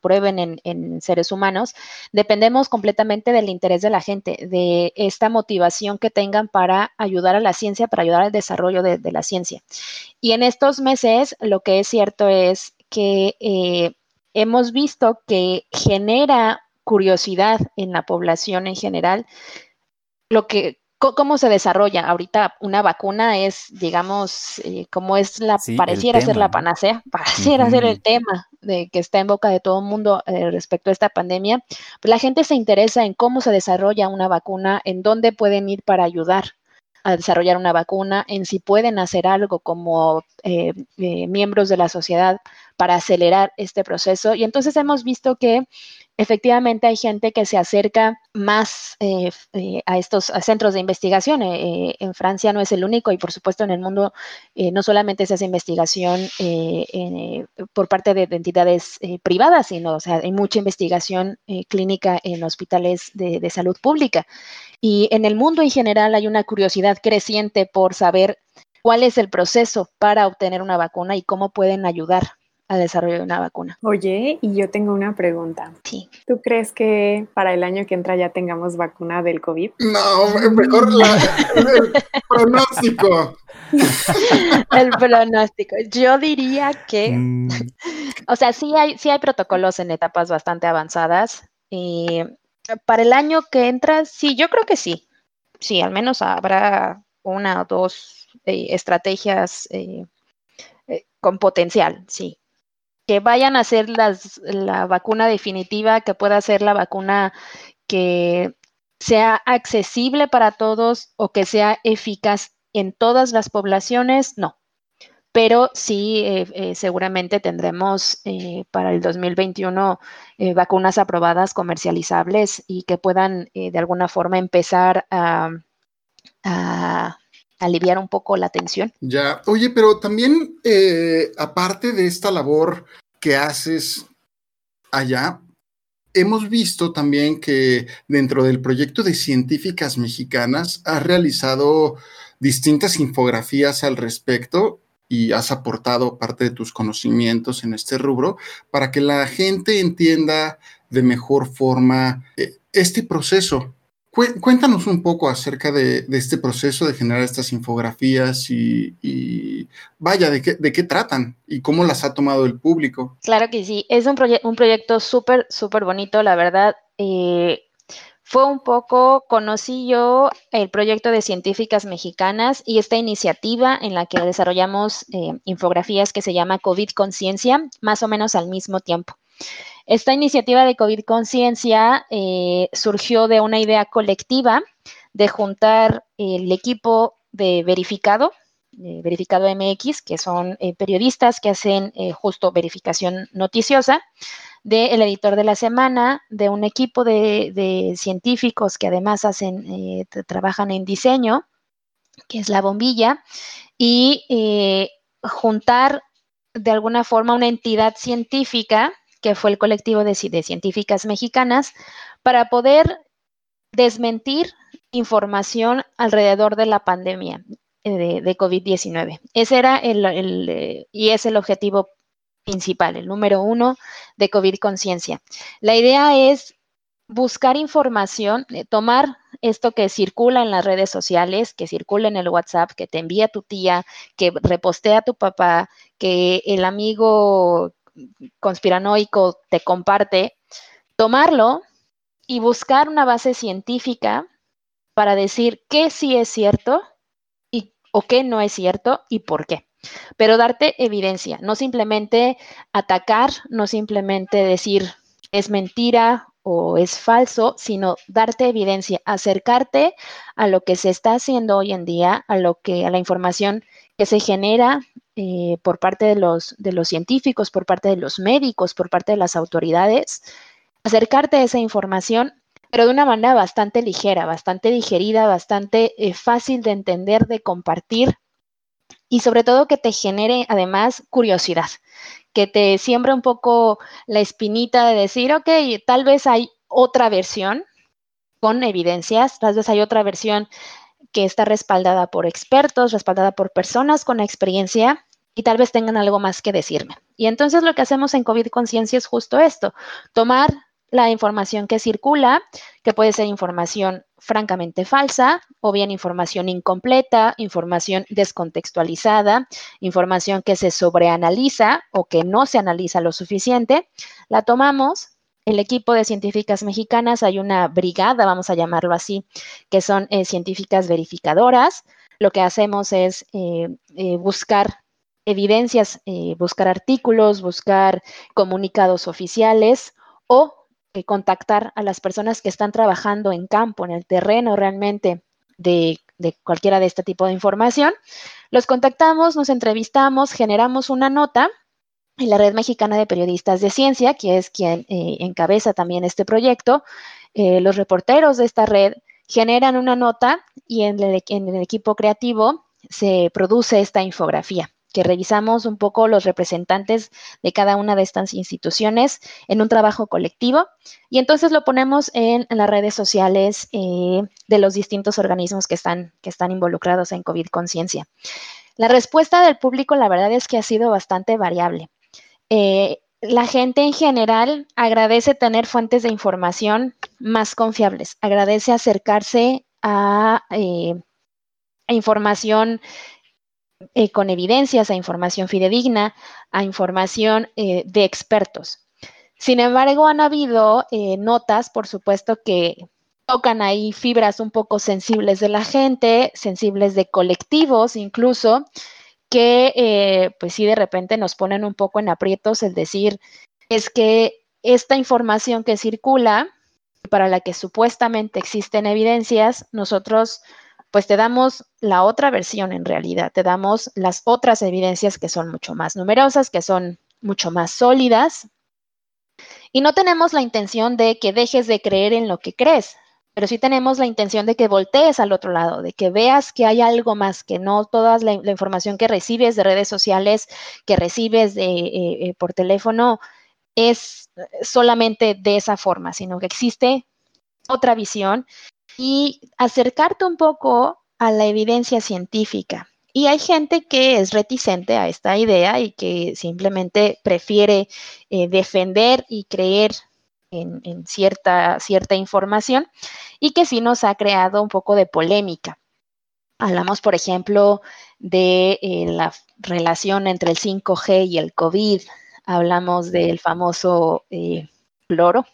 prueben en, seres humanos, dependemos completamente del interés de la gente, de esta motivación que tengan para ayudar a la ciencia, para ayudar al desarrollo de, la ciencia. Y en estos meses, lo que es cierto es que eh, hemos visto que genera curiosidad en la población en general, lo que cómo se desarrolla. Ahorita una vacuna es, digamos, eh, como es la, pareciera ser la panacea, pareciera ser el tema de que está en boca de todo el mundo eh, respecto a esta pandemia. Pues la gente se interesa en cómo se desarrolla una vacuna, en dónde pueden ir para ayudar a desarrollar una vacuna, en si pueden hacer algo como eh, miembros de la sociedad para acelerar este proceso. Y entonces hemos visto que efectivamente hay gente que se acerca más eh, eh, a estos centros de investigación. Eh, en Francia no es el único y por supuesto en el mundo no solamente se hace investigación por parte de, entidades privadas, sino o sea, hay mucha investigación clínica en hospitales de salud pública. Y en el mundo en general hay una curiosidad creciente por saber cuál es el proceso para obtener una vacuna y cómo pueden ayudar al desarrollo de una vacuna. Oye, y yo tengo una pregunta. Sí. ¿Tú crees que para el año que entra ya tengamos vacuna del COVID? No, mejor el pronóstico. el pronóstico. Yo diría que, mm. o sea, sí hay, sí hay protocolos en etapas bastante avanzadas. Y para el año que entra, sí, yo creo que sí. Sí, al menos habrá una o dos eh, estrategias eh, eh, con potencial, sí que vayan a ser las, la vacuna definitiva, que pueda ser la vacuna que sea accesible para todos o que sea eficaz en todas las poblaciones, no. Pero sí, eh, eh, seguramente tendremos eh, para el 2021 vacunas aprobadas comercializables y que puedan de alguna forma empezar a aliviar un poco la tensión. Ya, oye, pero también, eh, aparte de esta labor que haces allá, hemos visto también que dentro del proyecto de científicas mexicanas has realizado distintas infografías al respecto y has aportado parte de tus conocimientos en este rubro para que la gente entienda de mejor forma eh, este proceso Cuéntanos un poco acerca de, este proceso de generar estas infografías y, vaya, de qué, tratan y cómo las ha tomado el público. Claro que sí, es un, un proyecto súper, súper bonito, la verdad. Eh, fue un poco, conocí yo el proyecto de científicas mexicanas y esta iniciativa en la que desarrollamos eh, infografías que se llama COVID Conciencia, más o menos al mismo tiempo. Esta iniciativa de COVID Conciencia eh, surgió de una idea colectiva de juntar el equipo de verificado, verificado MX, que son eh, periodistas que hacen eh, justo verificación noticiosa, del editor de la semana, de un equipo de, científicos que además hacen, trabajan en diseño, que es la bombilla, y juntar de alguna forma una entidad científica que fue el colectivo de, científicas mexicanas, para poder desmentir información alrededor de la pandemia eh, de, COVID-19. Ese era el, eh, y es el objetivo principal, el número uno de COVID Conciencia. La idea es buscar información, eh, tomar esto que circula en las redes sociales, que circula en el WhatsApp, que te envía tu tía, que repostea tu papá, que el amigo conspiranoico te comparte, tomarlo y buscar una base científica para decir qué sí es cierto y, o qué no es cierto y por qué. Pero darte evidencia, no simplemente atacar, no simplemente decir es mentira o es falso, sino darte evidencia, acercarte a lo que se está haciendo hoy en día, a lo que a la información que se genera eh, por parte de los, científicos, por parte de los médicos, por parte de las autoridades, acercarte a esa información, pero de una manera bastante ligera, bastante digerida, bastante eh, fácil de entender, de compartir y sobre todo que te genere además curiosidad, que te siembra un poco la espinita de decir, ok, tal vez hay otra versión con evidencias, tal vez hay otra versión que está respaldada por expertos, respaldada por personas con experiencia y tal vez tengan algo más que decirme. Y entonces lo que hacemos en COVID Conciencia es justo esto, tomar la información que circula, que puede ser información francamente falsa o bien información incompleta, información descontextualizada, información que se sobreanaliza o que no se analiza lo suficiente, la tomamos. El equipo de científicas mexicanas, hay una brigada, vamos a llamarlo así, que son eh, científicas verificadoras. Lo que hacemos es eh, eh, buscar evidencias, buscar artículos, buscar comunicados oficiales o contactar a las personas que están trabajando en campo, en el terreno realmente de, cualquiera de este tipo de información. Los contactamos, nos entrevistamos, generamos una nota en la Red Mexicana de Periodistas de Ciencia, que es quien eh, encabeza también este proyecto. Eh, los reporteros de esta red generan una nota y en el equipo creativo se produce esta infografía que revisamos un poco los representantes de cada una de estas instituciones en un trabajo colectivo y entonces lo ponemos en, las redes sociales eh, de los distintos organismos que están, que están involucrados en COVID Conciencia. La respuesta del público, la verdad es que ha sido bastante variable. Eh, la gente en general agradece tener fuentes de información más confiables, agradece acercarse a, eh, a información eh, con evidencias, a información fidedigna, a información eh, de expertos. Sin embargo, han habido eh, notas, por supuesto, que tocan ahí fibras un poco sensibles de la gente, sensibles de colectivos incluso, que pues sí de repente nos ponen un poco en aprietos el decir, es que esta información que circula, para la que supuestamente existen evidencias, nosotros pues te damos la otra versión en realidad, te damos las otras evidencias que son mucho más numerosas, que son mucho más sólidas. Y no tenemos la intención de que dejes de creer en lo que crees, pero sí tenemos la intención de que voltees al otro lado, de que veas que hay algo más, que no toda la, información que recibes de redes sociales, que recibes de, eh, eh, por teléfono, es solamente de esa forma, sino que existe otra visión y acercarte un poco a la evidencia científica. Y hay gente que es reticente a esta idea y que simplemente prefiere eh, defender y creer en, cierta, cierta información y que sí nos ha creado un poco de polémica. Hablamos, por ejemplo, de eh, la relación entre el 5G y el COVID. Hablamos del famoso eh, cloro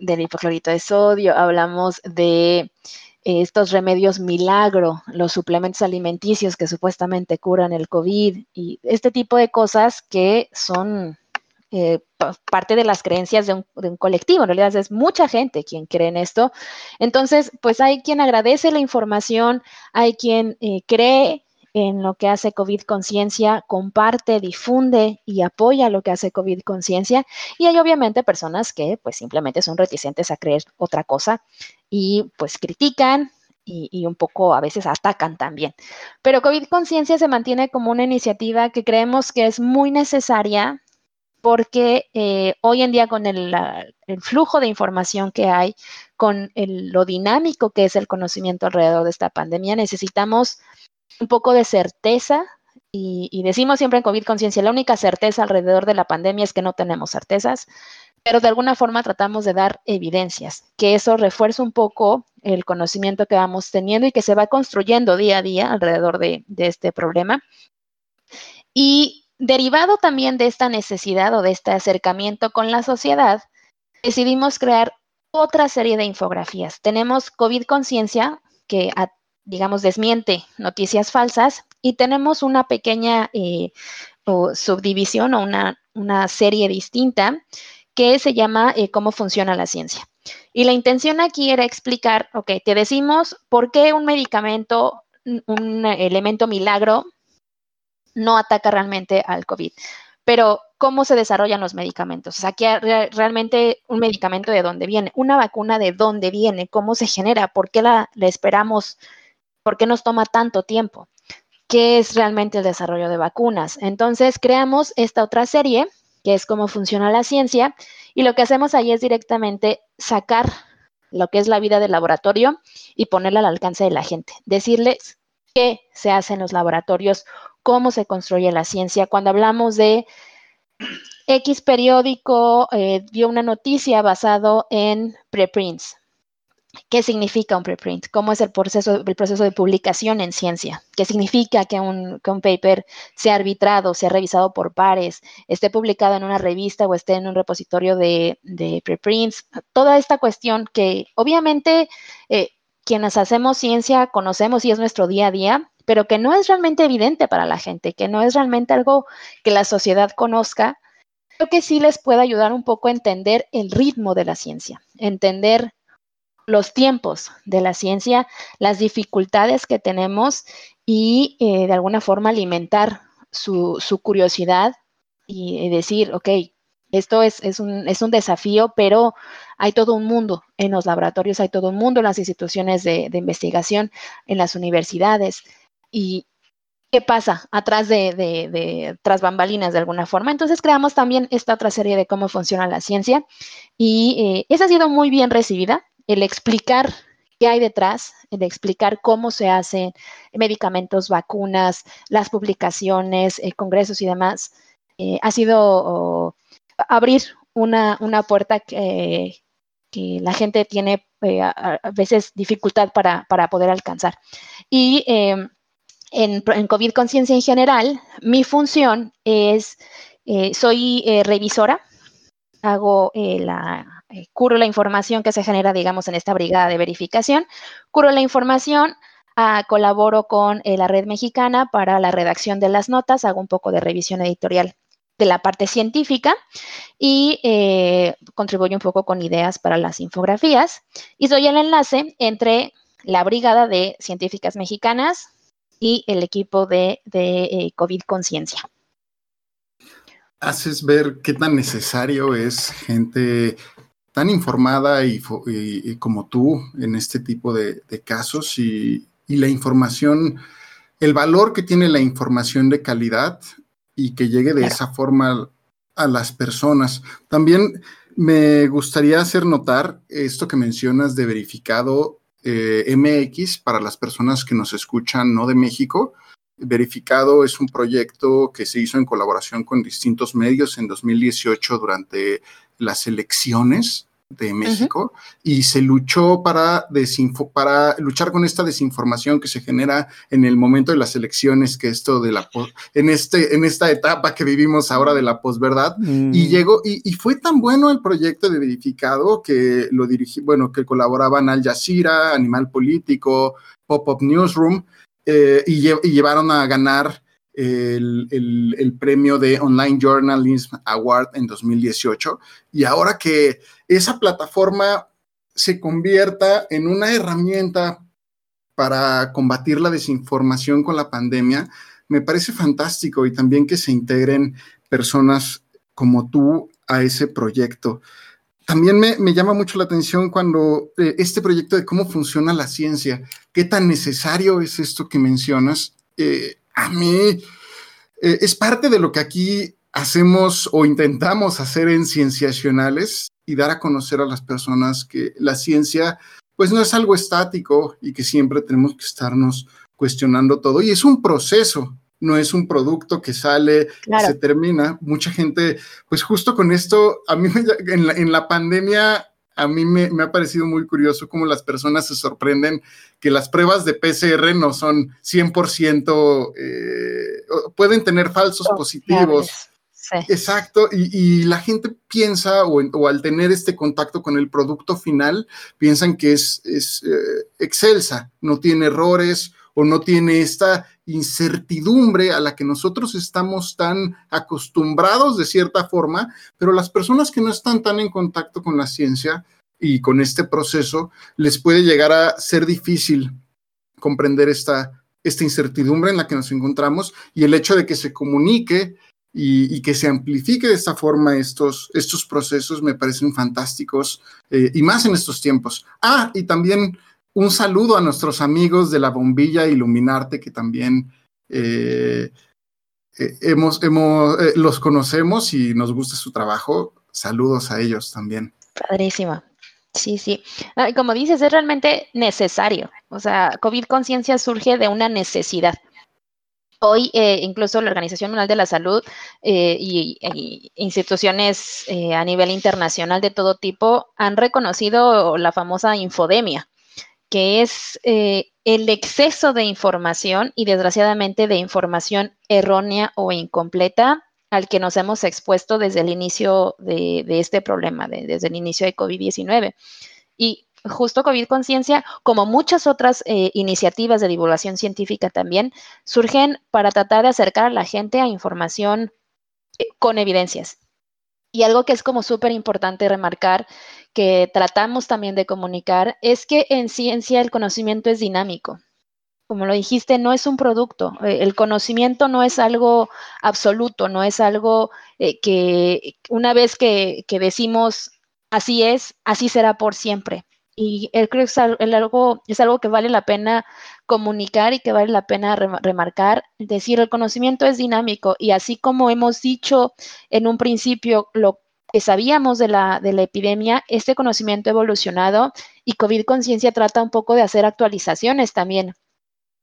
del hipoclorito de sodio, hablamos de eh, estos remedios milagro, los suplementos alimenticios que supuestamente curan el COVID y este tipo de cosas que son eh, parte de las creencias de un, colectivo. En realidad es mucha gente quien cree en esto. Entonces, pues hay quien agradece la información, hay quien eh, cree en lo que hace COVID Conciencia, comparte, difunde y apoya lo que hace COVID Conciencia. Y hay obviamente personas que pues simplemente son reticentes a creer otra cosa y pues critican y, un poco a veces atacan también. Pero COVID Conciencia se mantiene como una iniciativa que creemos que es muy necesaria porque eh, hoy en día con el, flujo de información que hay, con lo dinámico que es el conocimiento alrededor de esta pandemia, necesitamos un poco de certeza y, decimos siempre en COVID Conciencia, la única certeza alrededor de la pandemia es que no tenemos certezas, pero de alguna forma tratamos de dar evidencias, que eso refuerce un poco el conocimiento que vamos teniendo y que se va construyendo día a día alrededor de, de este problema. Y derivado también de esta necesidad o de este acercamiento con la sociedad, decidimos crear otra serie de infografías. Tenemos COVID Conciencia, que digamos, desmiente noticias falsas y tenemos una pequeña eh, subdivisión o una, una, serie distinta que se llama eh, Cómo funciona la ciencia. Y la intención aquí era explicar, ok, te decimos por qué un medicamento, un elemento milagro, no ataca realmente al COVID. Pero, ¿cómo se desarrollan los medicamentos? O sea, que realmente un medicamento de dónde viene, una vacuna de dónde viene, cómo se genera, por qué la esperamos ¿Por qué nos toma tanto tiempo? ¿Qué es realmente el desarrollo de vacunas? Entonces, creamos esta otra serie, que es cómo funciona la ciencia, y lo que hacemos ahí es directamente sacar lo que es la vida del laboratorio y ponerla al alcance de la gente. Decirles qué se hace en los laboratorios, cómo se construye la ciencia. Cuando hablamos de X periódico, eh, dio una noticia basado en preprints. ¿Qué significa un preprint? ¿Cómo es el proceso, el proceso de publicación en ciencia? ¿Qué significa que un, que un paper sea arbitrado, sea revisado por pares, esté publicado en una revista o esté en un repositorio de, de preprints? Toda esta cuestión que obviamente eh, quienes hacemos ciencia conocemos y es nuestro día a día, pero que no es realmente evidente para la gente, que no es realmente algo que la sociedad conozca, creo que sí les puede ayudar un poco a entender el ritmo de la ciencia, entender los tiempos de la ciencia, las dificultades que tenemos y eh, de alguna forma alimentar su, curiosidad y decir, ok, esto es, un, es, un, desafío, pero hay todo un mundo en los laboratorios, hay todo un mundo en las instituciones de, investigación, en las universidades. Y, ¿Qué pasa atrás de, tras bambalinas de alguna forma? Entonces creamos también esta otra serie de cómo funciona la ciencia y eh, esa ha sido muy bien recibida el explicar qué hay detrás, el explicar cómo se hacen medicamentos, vacunas, las publicaciones, eh, congresos y demás, eh, ha sido abrir una, puerta que, la gente tiene eh, a, veces dificultad para, poder alcanzar. Y em, en, en, COVID Conciencia en general, mi función es, soy revisora, hago la eh, curo la información que se genera, digamos, en esta brigada de verificación, curo la información, ah, colaboro con eh, la red mexicana para la redacción de las notas, hago un poco de revisión editorial de la parte científica y eh, contribuyo un poco con ideas para las infografías y soy el enlace entre la brigada de científicas mexicanas y el equipo de, de COVID Conciencia. Haces ver qué tan necesario es gente tan informada y, como tú en este tipo de, casos y, la información, el valor que tiene la información de calidad y que llegue de esa forma a las personas. También me gustaría hacer notar esto que mencionas de verificado eh, MX para las personas que nos escuchan no de México. Verificado es un proyecto que se hizo en colaboración con distintos medios en 2018 durante las elecciones de México y se luchó para, para luchar con esta desinformación que se genera en el momento de las elecciones, que esto de la en este en esta etapa que vivimos ahora de la posverdad y mm. llegó y, fue tan bueno el proyecto de verificado que lo dirigí, bueno, que colaboraban Al Jazeera, Animal Político, Pop Up Newsroom eh, y, llevaron a ganar el, el, premio de Online Journalism Award en 2018. Y ahora que esa plataforma se convierta en una herramienta para combatir la desinformación con la pandemia, me parece fantástico y también que se integren personas como tú a ese proyecto. También me, llama mucho la atención cuando eh, este proyecto de cómo funciona la ciencia, qué tan necesario es esto que mencionas. Eh, a mí eh, es parte de lo que aquí hacemos o intentamos hacer en Cienciacionales y dar a conocer a las personas que la ciencia pues no es algo estático y que siempre tenemos que estarnos cuestionando todo. Y es un proceso, no es un producto que sale, se termina. Mucha gente, pues justo con esto, a mí en, la, en la pandemia, a mí me, ha parecido muy curioso cómo las personas se sorprenden que las pruebas de PCR no son 100%, eh, pueden tener falsos positivos. Exacto, y, la gente piensa, o, al tener este contacto con el producto final, piensan que es, eh, excelsa, no tiene errores o no tiene esta incertidumbre a la que nosotros estamos tan acostumbrados de cierta forma, pero las personas que no están tan en contacto con la ciencia y con este proceso, les puede llegar a ser difícil comprender esta, esta incertidumbre en la que nos encontramos y el hecho de que se comunique y, que se amplifique de esta forma estos, estos procesos me parecen fantásticos eh, y más en estos tiempos. Ah, y también un saludo a nuestros amigos de la bombilla Iluminarte que también eh, eh, hemos, hemos los conocemos y nos gusta su trabajo. Saludos a ellos también. Padrísimo. Sí, sí. Como dices, es realmente necesario. O sea, COVID conciencia surge de una necesidad. Hoy, eh, incluso la Organización Mundial de la Salud eh, y, instituciones eh, a nivel internacional de todo tipo han reconocido la famosa infodemia, que es eh, el exceso de información y desgraciadamente de información errónea o incompleta al que nos hemos expuesto desde el inicio de, este problema, de- desde el inicio de COVID-19. Y justo COVID Conciencia, como muchas otras eh, iniciativas de divulgación científica también, surgen para tratar de acercar a la gente a información eh, con evidencias. Y algo que es como súper importante remarcar, que tratamos también de comunicar, es que en ciencia el conocimiento es dinámico. Como lo dijiste, no es un producto. Eh, El conocimiento no es algo absoluto, no es algo eh, que una vez que, que decimos así es, así será por siempre. Y él creo que es algo, es algo que vale la pena comunicar y que vale la pena rema- remarcar. Decir, el conocimiento es dinámico y así como hemos dicho en un principio lo que sabíamos de la, de la epidemia, este conocimiento evolucionado y COVID Conciencia trata un poco de hacer actualizaciones también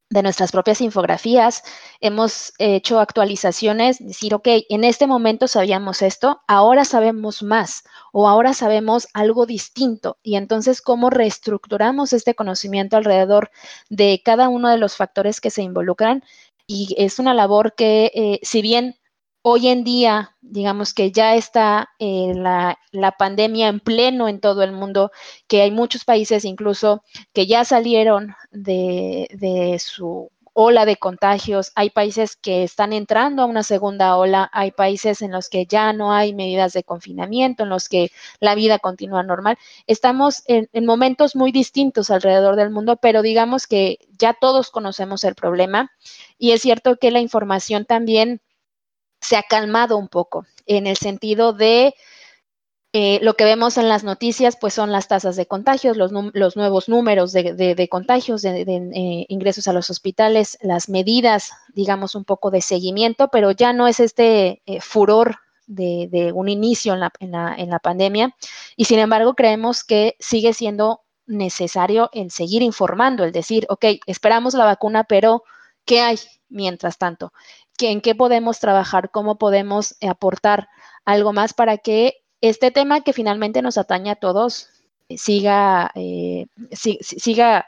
de nuestras propias infografías. Hemos hecho actualizaciones, decir, ok, en este momento sabíamos esto, ahora sabemos más o ahora sabemos algo distinto. Y entonces, ¿cómo reestructuramos este conocimiento alrededor de cada uno de los factores que se involucran? Y es una labor que, eh, si bien hoy en día, digamos que ya está eh, la, la pandemia en pleno en todo el mundo, que hay muchos países incluso que ya salieron de, de su ola de contagios, hay países que están entrando a una segunda ola, hay países en los que ya no hay medidas de confinamiento, en los que la vida continúa normal. Estamos en, en momentos muy distintos alrededor del mundo, pero digamos que ya todos conocemos el problema y es cierto que la información también se ha calmado un poco en el sentido de eh, lo que vemos en las noticias, pues son las tasas de contagios, los, nuevos números de, contagios, de, eh, ingresos a los hospitales, las medidas, digamos, un poco de seguimiento, pero ya no es este eh, furor de, un inicio en la, en, la, en la pandemia. Y sin embargo, creemos que sigue siendo necesario el seguir informando, el decir, ok, esperamos la vacuna, pero ¿qué hay mientras tanto? ¿Qué- ¿En qué podemos trabajar? ¿Cómo podemos eh, aportar algo más para que este tema que finalmente nos atañe a todos siga, eh, si- si- siga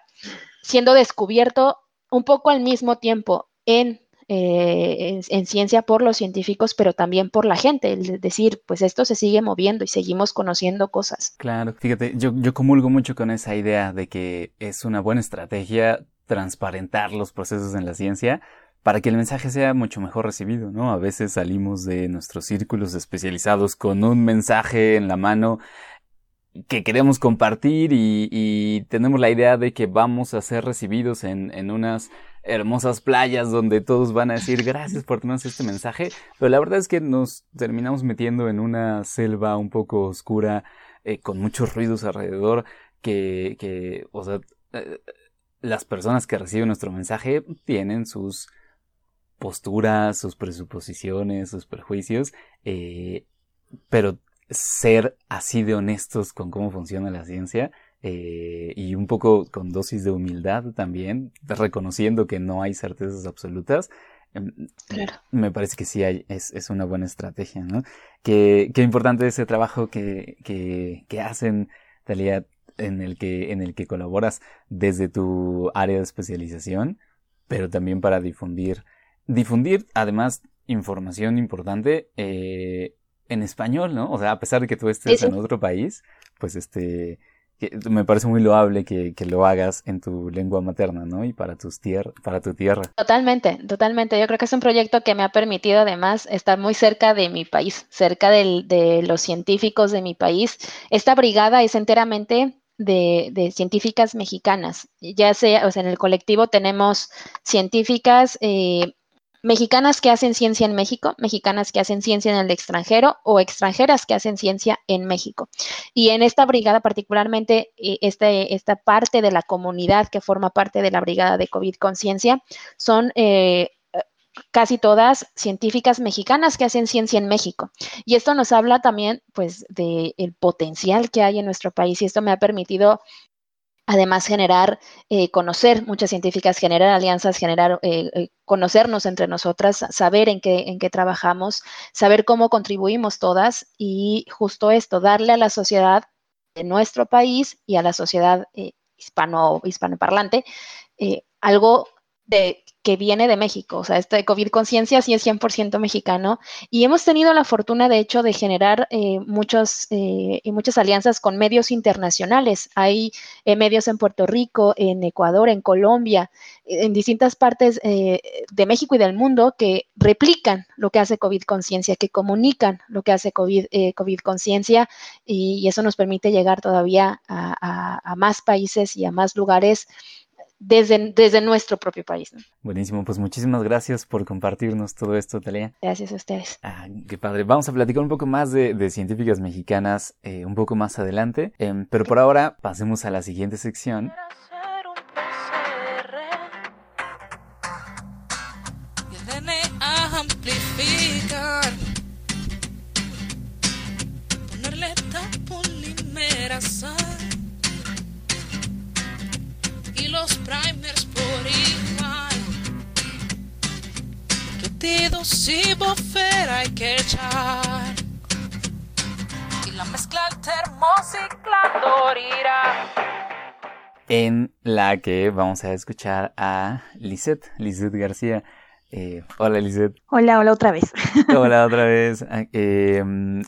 siendo descubierto un poco al mismo tiempo en, eh, en, en ciencia por los científicos, pero también por la gente, el decir, pues esto se sigue moviendo y seguimos conociendo cosas. Claro, fíjate, yo comulgo mucho con esa idea de que es una buena estrategia transparentar los procesos en la ciencia para que el mensaje sea mucho mejor recibido, ¿no? A veces salimos de nuestros círculos especializados con un mensaje en la mano que queremos compartir y, tenemos la idea de que vamos a ser recibidos en, en unas hermosas playas donde todos van a decir gracias por tenernos este mensaje, pero la verdad es que nos terminamos metiendo en una selva un poco oscura eh, con muchos ruidos alrededor que, que o sea, eh, las personas que reciben nuestro mensaje tienen sus posturas, sus presuposiciones, sus prejuicios, eh, pero ser así de honestos con cómo funciona la ciencia eh, y un poco con dosis de humildad también, reconociendo que no hay certezas absolutas, em, Claro. me parece que sí hay, es, es una buena estrategia, ¿no? Qué, qué importante ese trabajo que, que, que hacen, Talia, en el que, en el que colaboras desde tu área de especialización, pero también para difundir, difundir además información importante eh, en español, ¿no? O sea, a pesar de que tú estés Sí, sí. en otro país, pues este, que me parece muy loable que, que lo hagas en tu lengua materna, ¿no? Y para tus tier, para tu tierra. Totalmente, totalmente. Yo creo que es un proyecto que me ha permitido además estar muy cerca de mi país, cerca del- de los científicos de mi país. Esta brigada es enteramente de, de científicas mexicanas. Ya sea, o sea, en el colectivo tenemos científicas eh, mexicanas que hacen ciencia en México, mexicanas que hacen ciencia en el extranjero o extranjeras que hacen ciencia en México. Y en esta brigada, particularmente eh, este, esta parte de la comunidad que forma parte de la brigada de COVID Conciencia, son eh, casi todas científicas mexicanas que hacen ciencia en México. Y esto nos habla también, pues, del potencial que hay en nuestro país y esto me ha permitido además generar, eh, conocer muchas científicas, generar alianzas, generar, eh, eh, conocernos entre nosotras, saber en qué, en qué trabajamos, saber cómo contribuimos todas y justo esto, darle a la sociedad de nuestro país y a la sociedad hispano, hispanoparlante algo de que viene de México, o sea, este COVID conciencia sí es 100% mexicano y hemos tenido la fortuna, de hecho, de generar eh, muchos, eh, muchas alianzas con medios internacionales. Hay eh, medios en Puerto Rico, en Ecuador, en Colombia, en distintas partes de México y del mundo que replican lo que hace COVID conciencia, que comunican lo que hace COVID, COVID conciencia y, eso nos permite llegar todavía a más países y a más lugares desde, desde nuestro propio país. Buenísimo, pues muchísimas gracias por compartirnos todo esto, Talia. Gracias a ustedes. Ah, qué padre. Vamos a platicar un poco más de, científicas mexicanas eh, un poco más adelante, em, pero por ahora pasemos a la siguiente sección. Hay que echar. Y la mezcla termociclador irá. En la que vamos a escuchar a Lisette, Lisette García. Eh, hola Lisette. Hola, hola otra vez. hola otra vez. Em,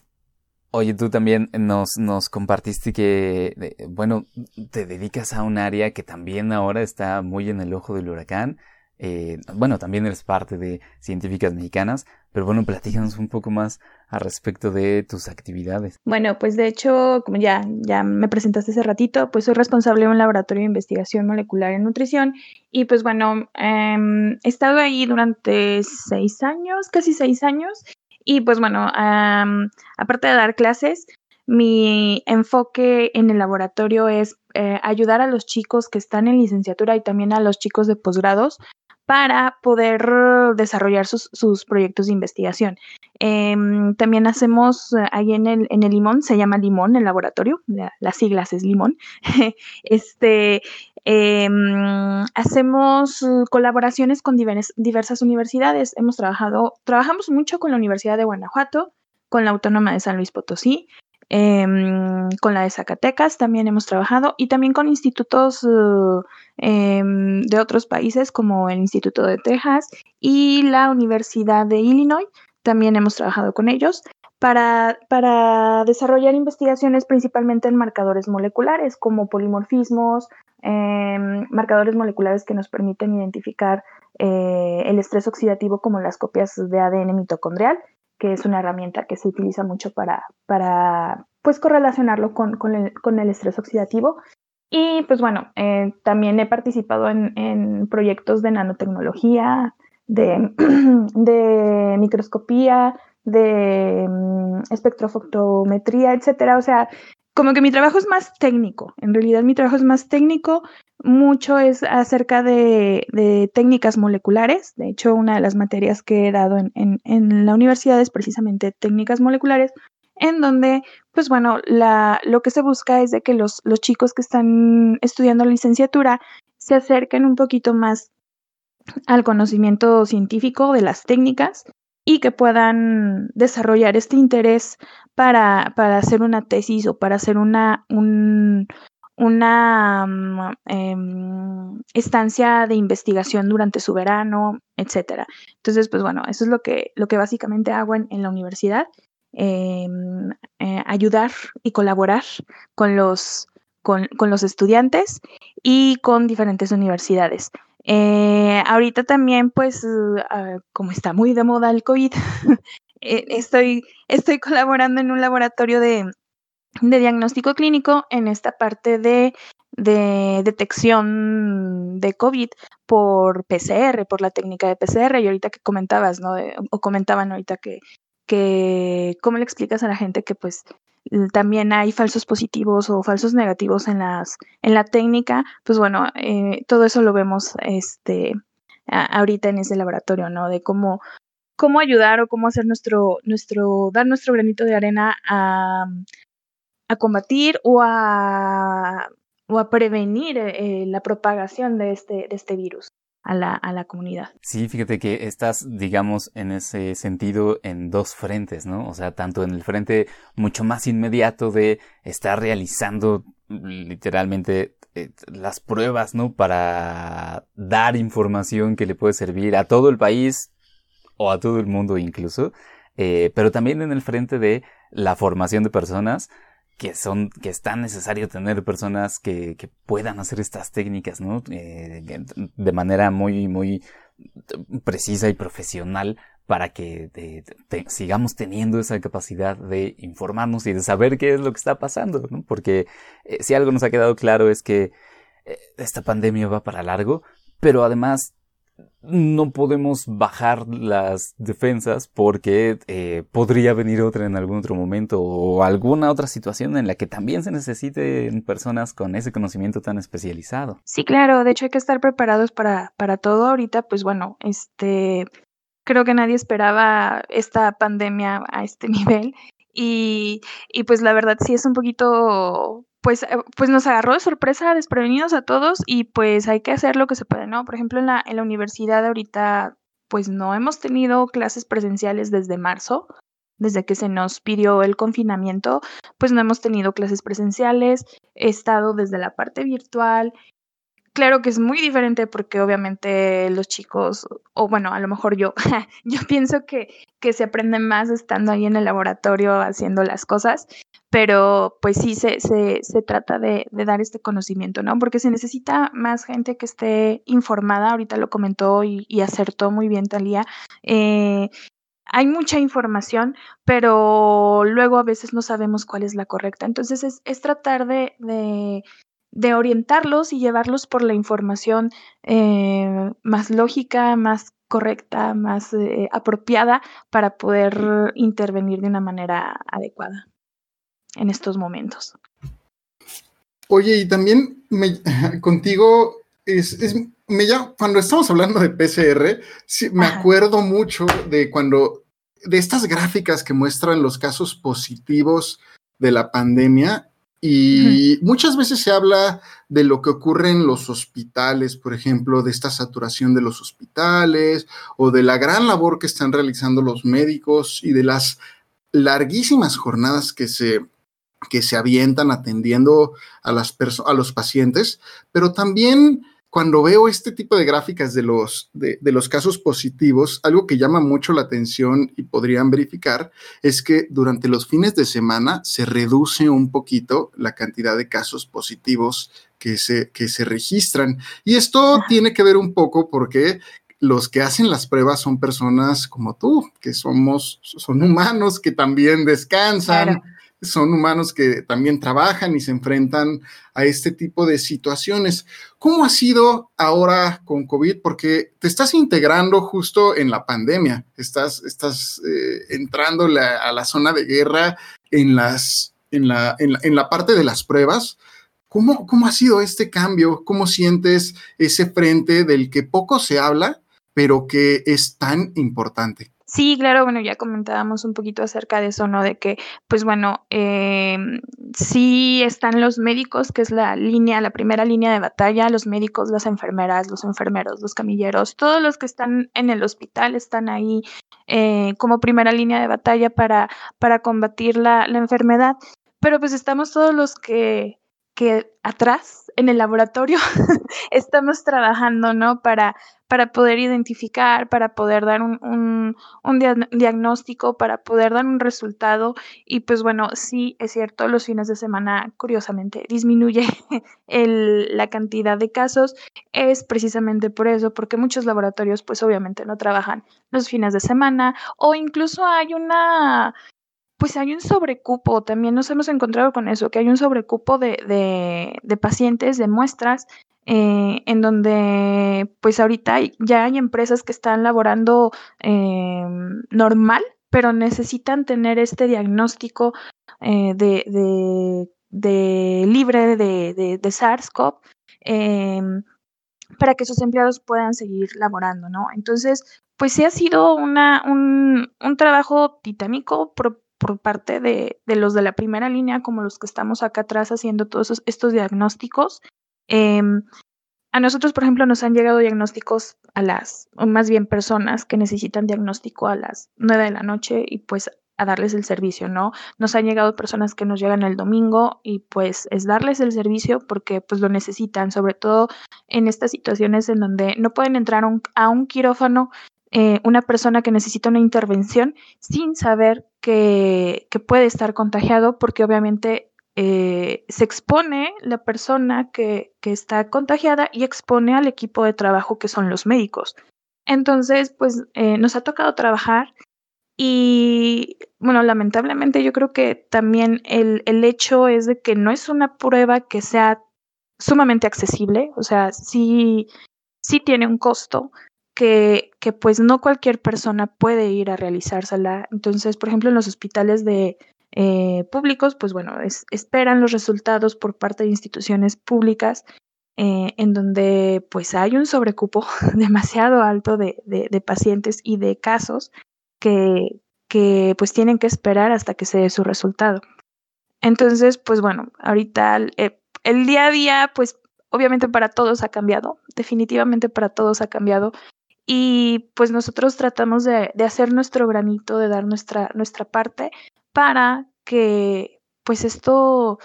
oye, tú también nos, nos compartiste que, bueno, te dedicas a un área que también ahora está muy en el ojo del huracán, eh, bueno, también eres parte de Científicas Mexicanas, pero bueno, platícanos un poco más al respecto de tus actividades. Bueno, pues de hecho, como ya, ya me presentaste hace ratito, pues soy responsable de un laboratorio de investigación molecular en nutrición y pues bueno, em, he estado ahí durante seis años, casi seis años, y pues bueno, aparte de dar clases, mi enfoque en el laboratorio es eh, ayudar a los chicos que están en licenciatura y también a los chicos de posgrados para poder desarrollar sus, proyectos de investigación. Em, también hacemos eh, ahí en el, en el Limón, se llama Limón el laboratorio, las siglas es Limón. este, em, hacemos colaboraciones con diversas universidades. Hemos trabajado, trabajamos mucho con la Universidad de Guanajuato, con la Autónoma de San Luis Potosí, Em, con la de Zacatecas también hemos trabajado y también con institutos uh, em, de otros países como el Instituto de Texas y la Universidad de Illinois. También hemos trabajado con ellos para, desarrollar investigaciones principalmente en marcadores moleculares como polimorfismos, em, marcadores moleculares que nos permiten identificar eh, el estrés oxidativo como las copias de ADN mitocondrial que es una herramienta que se utiliza mucho para, pues correlacionarlo con, el, estrés oxidativo. Y pues bueno, eh, también he participado en, proyectos de nanotecnología, de microscopía, de um, espectrofotometría, etcétera. O sea, como que mi trabajo es más técnico. En realidad mi trabajo es más técnico, mucho es acerca de, técnicas moleculares. De hecho, una de las materias que he dado en, la universidad es precisamente técnicas moleculares, en donde, pues bueno, la, lo que se busca es de que los, los chicos que están estudiando licenciatura se acerquen un poquito más al conocimiento científico de las técnicas y que puedan desarrollar este interés para, para hacer una tesis o para hacer una, un, una mm, em, estancia de investigación durante su verano, etcétera. Entonces, pues bueno, eso es lo que, lo que básicamente hago en, la universidad, em, eh, ayudar y colaborar con los, con, los estudiantes y con diferentes universidades. Eh, ahorita también, pues, ah, como está muy de moda el COVID, eh, estoy, estoy colaborando en un laboratorio de, de diagnóstico clínico en esta parte de, detección de COVID por PCR, por la técnica de PCR. Y ahorita que comentabas, ¿no? o comentaban ahorita que, que, ¿cómo le explicas a la gente que pues también hay falsos positivos o falsos negativos en las en la técnica? Pues bueno, eh, todo eso lo vemos este ahorita en ese laboratorio, ¿no? De cómo, cómo ayudar o cómo hacer nuestro, nuestro, dar nuestro granito de arena a, a combatir o a, o a prevenir eh, la propagación de este, de este virus. A la, a la, comunidad. Sí, fíjate que estás, digamos, en ese sentido en dos frentes, ¿no? O sea, tanto en el frente mucho más inmediato de estar realizando literalmente eh, las pruebas, ¿no? Para dar información que le puede servir a todo el país o a todo el mundo incluso, eh, pero también en el frente de la formación de personas que son, que es tan necesario tener personas que, que puedan hacer estas técnicas, ¿no? Eh, de manera muy, muy precisa y profesional para que sigamos teniendo esa capacidad de informarnos y de saber qué es lo que está pasando, ¿no? Porque eh, si algo nos ha quedado claro es que eh, esta pandemia va para largo, pero además no podemos bajar las defensas porque eh, podría venir otra en algún otro momento o alguna otra situación en la que también se necesiten personas con ese conocimiento tan especializado. Sí, claro, de hecho hay que estar preparados para, para todo ahorita, pues bueno, este creo que nadie esperaba esta pandemia a este nivel y, y pues la verdad sí es un poquito pues, eh, pues nos agarró de sorpresa, desprevenidos a todos y pues hay que hacer lo que se puede, ¿no? Por ejemplo, en la, en la universidad ahorita pues no hemos tenido clases presenciales desde marzo, desde que se nos pidió el confinamiento, pues no hemos tenido clases presenciales, he estado desde la parte virtual Claro que es muy diferente porque obviamente los chicos, o bueno, a lo mejor yo, yo pienso que, que se aprende más estando ahí en el laboratorio haciendo las cosas, pero pues sí se, se, se trata de, de, dar este conocimiento, ¿no? Porque se necesita más gente que esté informada, ahorita lo comentó y, y acertó muy bien Talía. Eh, hay mucha información, pero luego a veces no sabemos cuál es la correcta. Entonces es, es tratar de, de, de orientarlos y llevarlos por la información eh, más lógica, más correcta, más eh, apropiada para poder intervenir de una manera adecuada en estos momentos. Oye, y también me, contigo es, es me ya, cuando estamos hablando de PCR, me acuerdo mucho de cuando de estas gráficas que muestran los casos positivos de la pandemia y muchas veces se habla de lo que ocurre en los hospitales, por ejemplo, de esta saturación de los hospitales o de la gran labor que están realizando los médicos y de las larguísimas jornadas que se, que se avientan atendiendo a, las a los pacientes, pero también cuando veo este tipo de gráficas de los, de, los casos positivos, algo que llama mucho la atención y podrían verificar es que durante los fines de semana se reduce un poquito la cantidad de casos positivos que se, que se registran. Y esto tiene que ver un poco porque los que hacen las pruebas son personas como tú, que somos, son humanos, que también descansan son humanos que también trabajan y se enfrentan a este tipo de situaciones. ¿Cómo ha sido ahora con COVID? Porque te estás integrando justo en la pandemia, estás, estás eh, entrando a la zona de guerra en, las, en, la, en, la, parte de las pruebas. ¿Cómo, ¿Cómo ha sido este cambio? ¿Cómo sientes ese frente del que poco se habla, pero que es tan importante? Sí, claro, bueno, ya comentábamos un poquito acerca de eso, ¿no? De que, pues bueno, eh, sí están los médicos, que es la línea, la primera línea de batalla, los médicos, las enfermeras, los enfermeros, los camilleros, todos los que están en el hospital están ahí eh, como primera línea de batalla para, para combatir la, la enfermedad. Pero pues estamos todos los que, que atrás, en el laboratorio, estamos trabajando, ¿no? Para, para poder identificar, para poder dar un, diagnóstico, para poder dar un resultado. Y pues bueno, sí es cierto, los fines de semana, curiosamente, disminuye la cantidad de casos. Es precisamente por eso, porque muchos laboratorios pues obviamente no trabajan los fines de semana o incluso hay una pues hay un sobrecupo, también nos hemos encontrado con eso, que hay un sobrecupo de, de pacientes, de muestras, eh, en donde pues ahorita ya hay empresas que están laborando eh, normal, pero necesitan tener este diagnóstico eh, de, de, de, libre de, de SARS-CoV para que sus empleados puedan seguir laborando, ¿no? Entonces, pues sí ha sido una, un, un trabajo titánico por, por parte de, de, los de la primera línea, como los que estamos acá atrás haciendo todos estos diagnósticos. Eh, a nosotros, por ejemplo, nos han llegado diagnósticos a las, o más bien personas que necesitan diagnóstico a las nueve de la noche y pues a darles el servicio, ¿no? Nos han llegado personas que nos llegan el domingo y pues es darles el servicio porque pues lo necesitan, sobre todo en estas situaciones en donde no pueden entrar a un quirófano eh, una persona que necesita una intervención sin saber que, que puede estar contagiado porque obviamente eh, se expone la persona que, que, está contagiada y expone al equipo de trabajo que son los médicos. Entonces, pues eh, nos ha tocado trabajar y, bueno, lamentablemente yo creo que también el, el hecho es de que no es una prueba que sea sumamente accesible, o sea, sí, sí tiene un costo, que, pues no cualquier persona puede ir a realizársela. Entonces, por ejemplo, en los hospitales de, eh, públicos, pues bueno, es, esperan los resultados por parte de instituciones públicas eh, en donde pues hay un sobrecupo demasiado alto de, de, de pacientes y de casos que, que, pues tienen que esperar hasta que se dé su resultado. Entonces, pues bueno, ahorita eh, el día a día, pues obviamente para todos ha cambiado, definitivamente para todos ha cambiado. Y pues nosotros tratamos de, de hacer nuestro granito, de dar nuestra, nuestra parte para que pues esto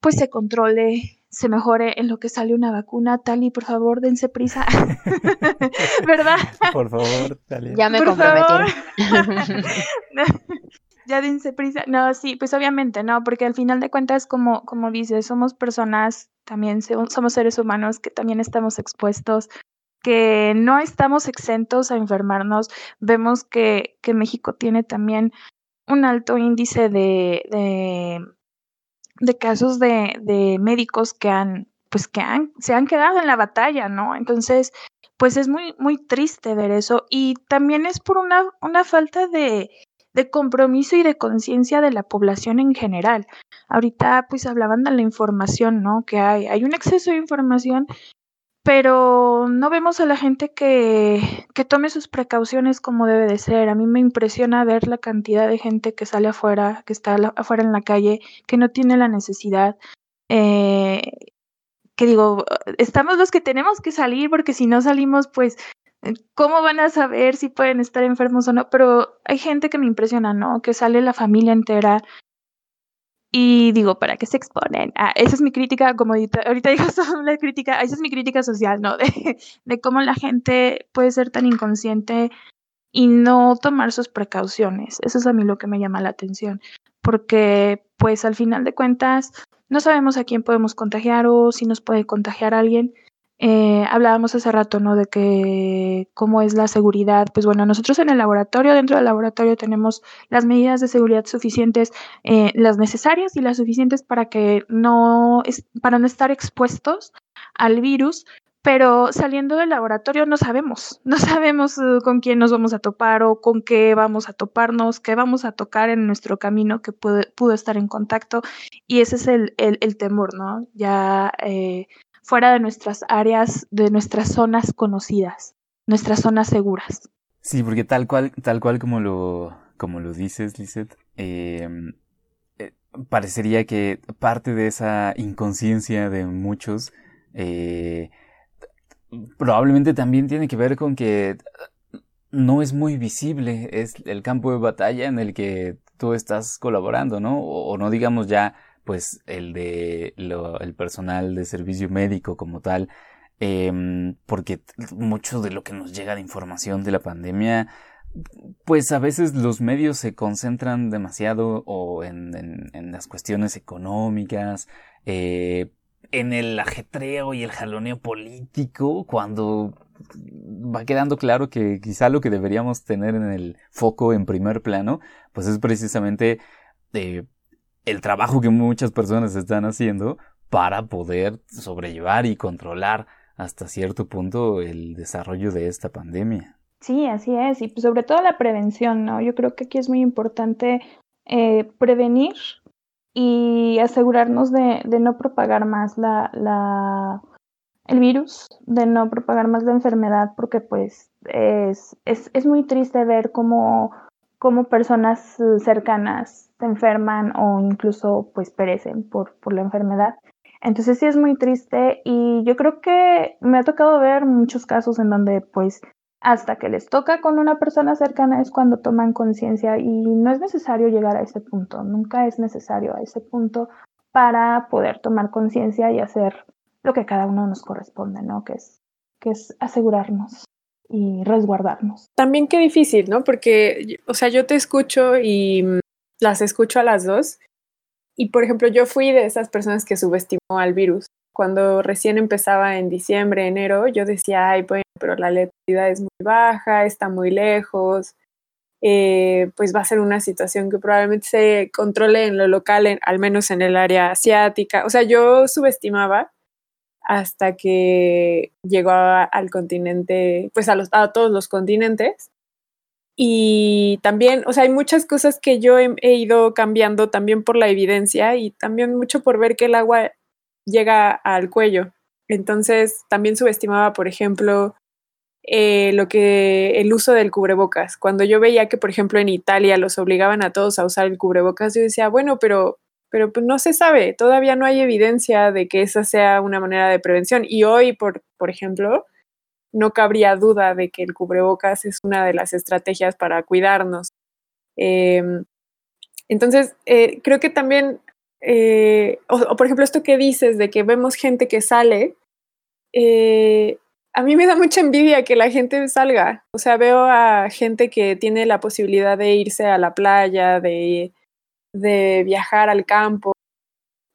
pues se controle, se mejore en lo que sale una vacuna. Tali, por favor, dense prisa. ¿Verdad? Por favor, Tali. Ya me Por ya dense prisa. No, sí, pues obviamente, no, porque al final de cuentas, como, como dices, somos personas, también somos seres humanos que también estamos expuestos que no estamos exentos a enfermarnos. Vemos que, que México tiene también un alto índice de, de, casos de, de, médicos que han, pues que han, se han quedado en la batalla, ¿no? Entonces, pues es muy, muy triste ver eso. Y también es por una, una falta de, de compromiso y de conciencia de la población en general. Ahorita pues hablaban de la información, ¿no? Que hay, hay un exceso de información pero no vemos a la gente que, que tome sus precauciones como debe de ser. A mí me impresiona ver la cantidad de gente que sale afuera, que está afuera en la calle, que no tiene la necesidad. Eh, que digo, estamos los que tenemos que salir porque si no salimos, pues, ¿cómo van a saber si pueden estar enfermos o no? Pero hay gente que me impresiona, ¿no? Que sale la familia entera y digo, ¿para qué se exponen? Ah, esa es mi crítica, como ahorita, digo, la crítica, esa es mi crítica social, ¿no? De, de cómo la gente puede ser tan inconsciente y no tomar sus precauciones. Eso es a mí lo que me llama la atención, porque pues al final de cuentas no sabemos a quién podemos contagiar o si nos puede contagiar alguien eh, hablábamos hace rato, ¿no? De que cómo es la seguridad. Pues bueno, nosotros en el laboratorio, dentro del laboratorio tenemos las medidas de seguridad suficientes, eh, las necesarias y las suficientes para que no, para no estar expuestos al virus. Pero saliendo del laboratorio no sabemos, no sabemos uh, con quién nos vamos a topar o con qué vamos a toparnos, qué vamos a tocar en nuestro camino que pudo, estar en contacto. Y ese es el, el, el temor, ¿no? Ya eh, fuera de nuestras áreas, de nuestras zonas conocidas, nuestras zonas seguras. Sí, porque tal cual, tal cual como lo, como lo dices, Lizeth, eh, eh, parecería que parte de esa inconsciencia de muchos eh, probablemente también tiene que ver con que no es muy visible, es el campo de batalla en el que tú estás colaborando, ¿no? O no digamos ya pues el de lo, el personal de servicio médico como tal, eh, porque mucho de lo que nos llega de información de la pandemia, pues a veces los medios se concentran demasiado o en, en, en las cuestiones económicas, eh, en el ajetreo y el jaloneo político, cuando va quedando claro que quizá lo que deberíamos tener en el foco en primer plano, pues es precisamente eh, el trabajo que muchas personas están haciendo para poder sobrellevar y controlar hasta cierto punto el desarrollo de esta pandemia. Sí, así es, y pues sobre todo la prevención, ¿no? Yo creo que aquí es muy importante eh, prevenir y asegurarnos de, de, no propagar más la, la el virus, de no propagar más la enfermedad, porque pues es, es, es muy triste ver cómo, cómo, personas cercanas se enferman o incluso pues perecen por, por la enfermedad. Entonces sí es muy triste y yo creo que me ha tocado ver muchos casos en donde pues hasta que les toca con una persona cercana es cuando toman conciencia y no es necesario llegar a ese punto, nunca es necesario a ese punto para poder tomar conciencia y hacer lo que cada uno nos corresponde, ¿no? Que es, que es asegurarnos y resguardarnos. También qué difícil, ¿no? Porque, o sea, yo te escucho y las escucho a las dos. Y, por ejemplo, yo fui de esas personas que subestimó al virus. Cuando recién empezaba en diciembre, enero, yo decía, ay, bueno, pero la letalidad es muy baja, está muy lejos, eh, pues va a ser una situación que probablemente se controle en lo local, al menos en el área asiática. O sea, yo subestimaba hasta que llegó al continente, pues a, los, a todos los continentes. Y también, o sea, hay muchas cosas que yo he, ido cambiando también por la evidencia y también mucho por ver que el agua llega al cuello. Entonces, también subestimaba, por ejemplo, eh, lo que el uso del cubrebocas. Cuando yo veía que, por ejemplo, en Italia los obligaban a todos a usar el cubrebocas, yo decía, bueno, pero pero pues no se sabe, todavía no hay evidencia de que esa sea una manera de prevención. Y hoy, por, por ejemplo, no cabría duda de que el cubrebocas es una de las estrategias para cuidarnos. Em, entonces, eh, creo que también, eh, o, por ejemplo, esto que dices de que vemos gente que sale, eh, a mí me da mucha envidia que la gente salga. O sea, veo a gente que tiene la posibilidad de irse a la playa, de de viajar al campo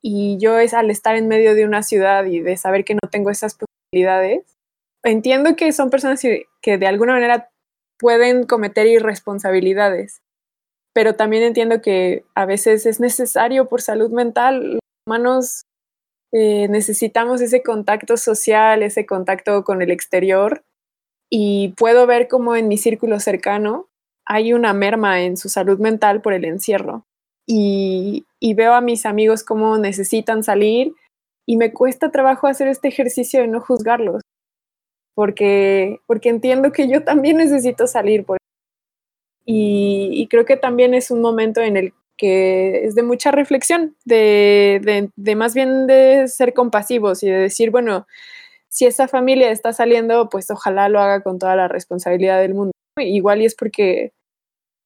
y yo es al estar en medio de una ciudad y de saber que no tengo esas posibilidades, entiendo que son personas que de alguna manera pueden cometer irresponsabilidades, pero también entiendo que a veces es necesario por salud mental, los humanos eh, necesitamos ese contacto social, ese contacto con el exterior y puedo ver como en mi círculo cercano hay una merma en su salud mental por el encierro. Y, veo a mis amigos cómo necesitan salir y me cuesta trabajo hacer este ejercicio de no juzgarlos, porque, porque entiendo que yo también necesito salir. Por y, y, creo que también es un momento en el que es de mucha reflexión, de, de, más bien de ser compasivos y de decir, bueno, si esa familia está saliendo, pues ojalá lo haga con toda la responsabilidad del mundo. Igual y es porque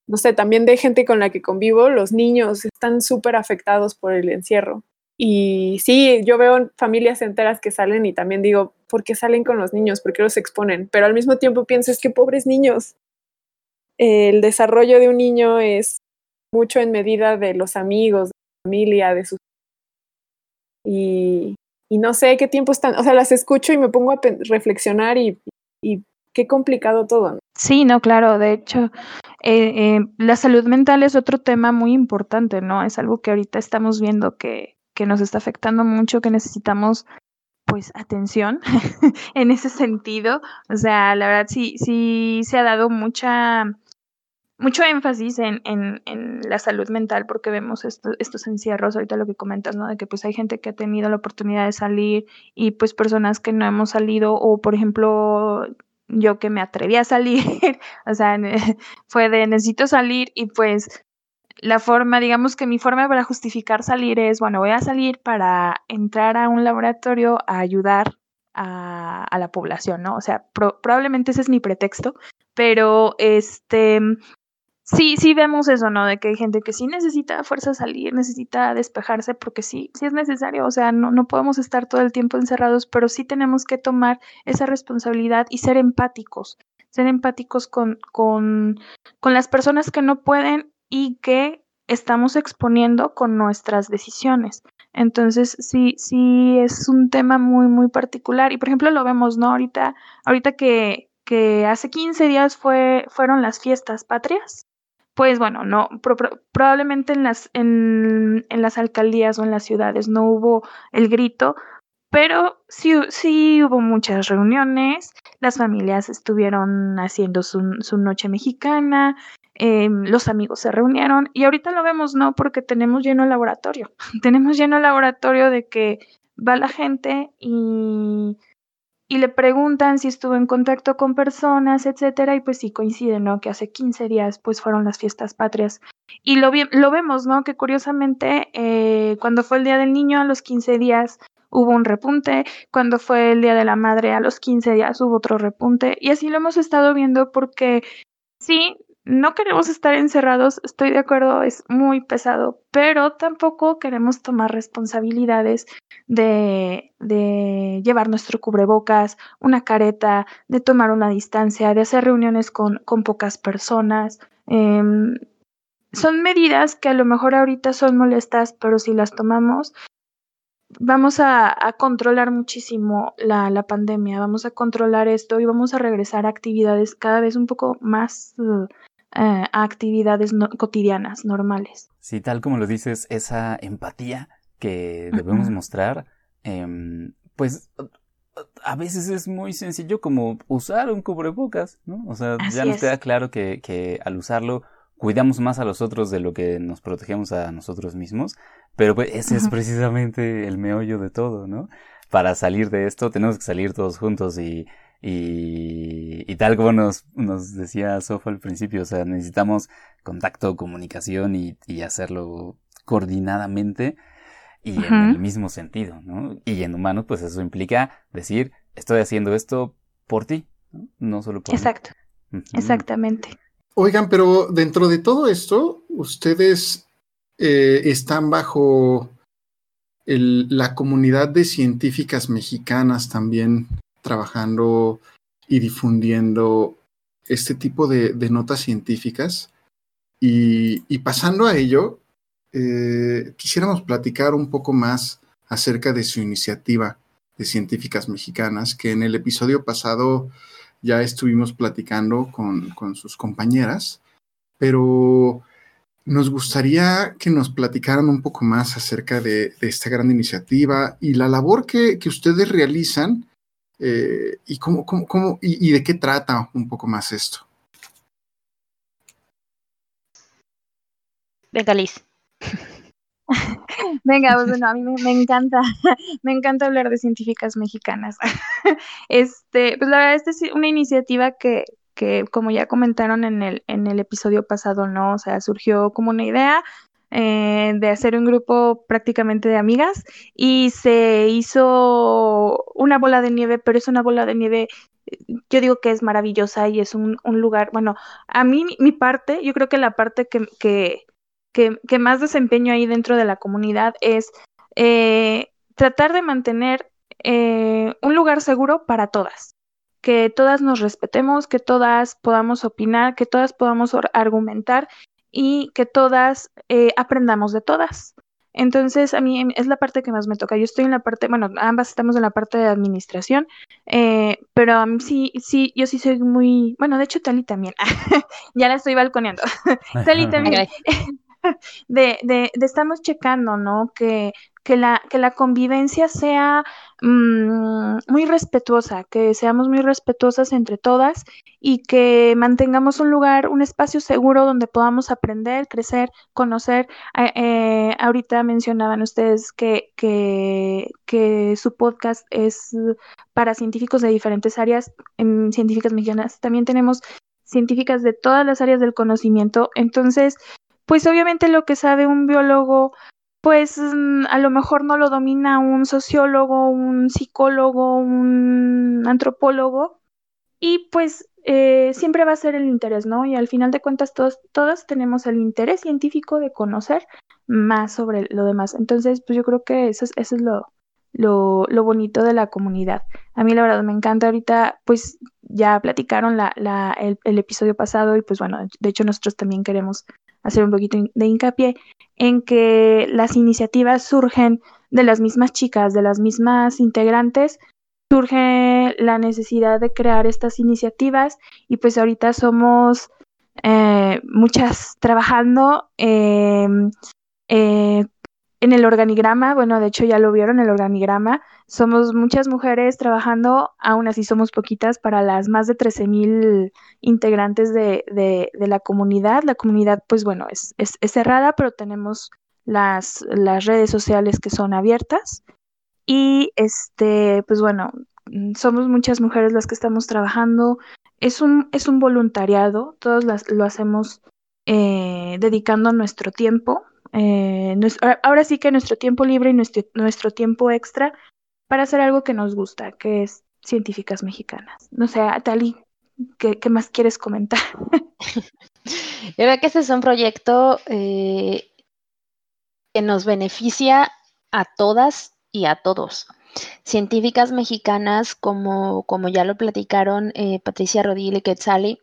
no sé, también de gente con la que convivo, los niños están súper afectados por el encierro. Y sí, yo veo familias enteras que salen y también digo, ¿por qué salen con los niños? ¿Por qué los exponen? Pero al mismo tiempo pienso, es que pobres niños. El desarrollo de un niño es mucho en medida de los amigos, de la familia, de sus... Y, y no sé qué tiempo están, o sea, las escucho y me pongo a reflexionar y, y qué complicado todo. Sí, no, claro, de hecho, eh, eh, la salud mental es otro tema muy importante, ¿no? Es algo que ahorita estamos viendo que, que nos está afectando mucho, que necesitamos pues atención en ese sentido. O sea, la verdad sí, sí se ha dado mucha mucho énfasis en, en, la salud mental porque vemos estos encierros, ahorita lo que comentas, ¿no? De que pues hay gente que ha tenido la oportunidad de salir y pues personas que no hemos salido o por ejemplo yo que me atreví a salir, o sea, fue de necesito salir y pues la forma, digamos que mi forma para justificar salir es, bueno, voy a salir para entrar a un laboratorio a ayudar a, a la población, ¿no? O sea, probablemente ese es mi pretexto, pero este, sí, sí vemos eso, ¿no? De que hay gente que sí necesita fuerza salir, necesita despejarse, porque sí, sí es necesario, o sea, no, no podemos estar todo el tiempo encerrados, pero sí tenemos que tomar esa responsabilidad y ser empáticos, ser empáticos con, con, con las personas que no pueden y que estamos exponiendo con nuestras decisiones. Entonces, sí, sí es un tema muy, muy particular. Y por ejemplo, lo vemos, ¿no? Ahorita, ahorita que, que hace 15 días fue, fueron las fiestas patrias pues bueno, no, probablemente en las, en, en, las alcaldías o en las ciudades no hubo el grito, pero sí, sí hubo muchas reuniones, las familias estuvieron haciendo su, su noche mexicana, eh, los amigos se reunieron y ahorita lo vemos, ¿no? Porque tenemos lleno el laboratorio, tenemos lleno el laboratorio de que va la gente y y le preguntan si estuvo en contacto con personas, etcétera, y pues sí coincide, ¿no? Que hace 15 días pues fueron las fiestas patrias. Y lo, lo vemos, ¿no? Que curiosamente eh, cuando fue el Día del Niño a los 15 días hubo un repunte, cuando fue el Día de la Madre a los 15 días hubo otro repunte, y así lo hemos estado viendo porque sí, no queremos estar encerrados, estoy de acuerdo, es muy pesado, pero tampoco queremos tomar responsabilidades de, llevar nuestro cubrebocas, una careta, de tomar una distancia, de hacer reuniones con, con pocas personas. Em, son medidas que a lo mejor ahorita son molestas, pero si las tomamos, vamos a, controlar muchísimo la, la, pandemia, vamos a controlar esto y vamos a regresar a actividades cada vez un poco más eh, a actividades cotidianas, normales. Sí, tal como lo dices, esa empatía que debemos mostrar, em, pues a veces es muy sencillo como usar un cubrebocas, ¿no? O sea, ya nos queda claro que, que al usarlo cuidamos más a los otros de lo que nos protegemos a nosotros mismos, pero pues ese es precisamente el meollo de todo, ¿no? Para salir de esto tenemos que salir todos juntos y, y, tal como nos, nos decía Sofa al principio, o sea, necesitamos contacto, comunicación y, y hacerlo coordinadamente y en el mismo sentido, ¿no? Y en humanos, pues eso implica decir, estoy haciendo esto por ti, no, solo por Exacto, exactamente. Oigan, pero dentro de todo esto, ustedes eh, están bajo el, la comunidad de científicas mexicanas también trabajando y difundiendo este tipo de, notas científicas. Y, pasando a ello, eh, quisiéramos platicar un poco más acerca de su iniciativa de científicas mexicanas, que en el episodio pasado ya estuvimos platicando con, sus compañeras, pero nos gustaría que nos platicaran un poco más acerca de, esta gran iniciativa y la labor que, que ustedes realizan eh, y, cómo, cómo, cómo y, de qué trata un poco más esto. Venga, Liz. Venga, pues, bueno, a mí me, encanta, me encanta hablar de científicas mexicanas. Este, pues la verdad, esta es una iniciativa que, que, como ya comentaron en el, en el episodio pasado, ¿no? O sea, surgió como una idea, eh, de hacer un grupo prácticamente de amigas y se hizo una bola de nieve, pero es una bola de nieve, yo digo que es maravillosa y es un, lugar, bueno, a mí mi parte, yo creo que la parte que, que, que, más desempeño ahí dentro de la comunidad es eh, tratar de mantener eh, un lugar seguro para todas que todas nos respetemos, que todas podamos opinar, que todas podamos argumentar y que todas eh, aprendamos de todas. Entonces, a mí es la parte que más me toca. Yo estoy en la parte, bueno, ambas estamos en la parte de administración, eh, pero a mí sí, sí, yo sí soy muy, bueno, de hecho, Tali también, ya la estoy balconeando. Tali también, de, de, de estamos checando, ¿no? Que que la, que la convivencia sea mm, muy respetuosa, que seamos muy respetuosas entre todas y que mantengamos un lugar, un espacio seguro donde podamos aprender, crecer, conocer. Eh, ahorita mencionaban ustedes que, que, que, su podcast es para científicos de diferentes áreas, en científicas mexicanas. También tenemos científicas de todas las áreas del conocimiento. Entonces, pues obviamente lo que sabe un biólogo pues mm, a lo mejor no lo domina un sociólogo, un psicólogo, un antropólogo, y pues eh, siempre va a ser el interés, ¿no? Y al final de cuentas todos, todos tenemos el interés científico de conocer más sobre lo demás. Entonces, pues yo creo que eso es, eso es lo, lo, lo, bonito de la comunidad. A mí la verdad me encanta ahorita, pues ya platicaron la, la, el, el, episodio pasado y pues bueno, de hecho nosotros también queremos hacer un poquito de hincapié en que las iniciativas surgen de las mismas chicas, de las mismas integrantes, surge la necesidad de crear estas iniciativas y pues ahorita somos eh, muchas trabajando em, eh, en el organigrama, bueno, de hecho ya lo vieron, el organigrama, somos muchas mujeres trabajando, aún así somos poquitas para las más de 13 mil integrantes de, de, la comunidad. La comunidad, pues bueno, es, es, cerrada, pero tenemos las, las redes sociales que son abiertas. Y este, pues bueno, somos muchas mujeres las que estamos trabajando. Es un, es un voluntariado, todos lo hacemos eh, dedicando nuestro tiempo. Eh, ahora sí que nuestro tiempo libre y nuestro, nuestro tiempo extra para hacer algo que nos gusta, que es científicas mexicanas. No sé, Tali, ¿qué, más quieres comentar? Yo creo que este es un proyecto eh, que nos beneficia a todas y a todos. Científicas mexicanas, como, como ya lo platicaron eh, Patricia Rodil y Quetzali,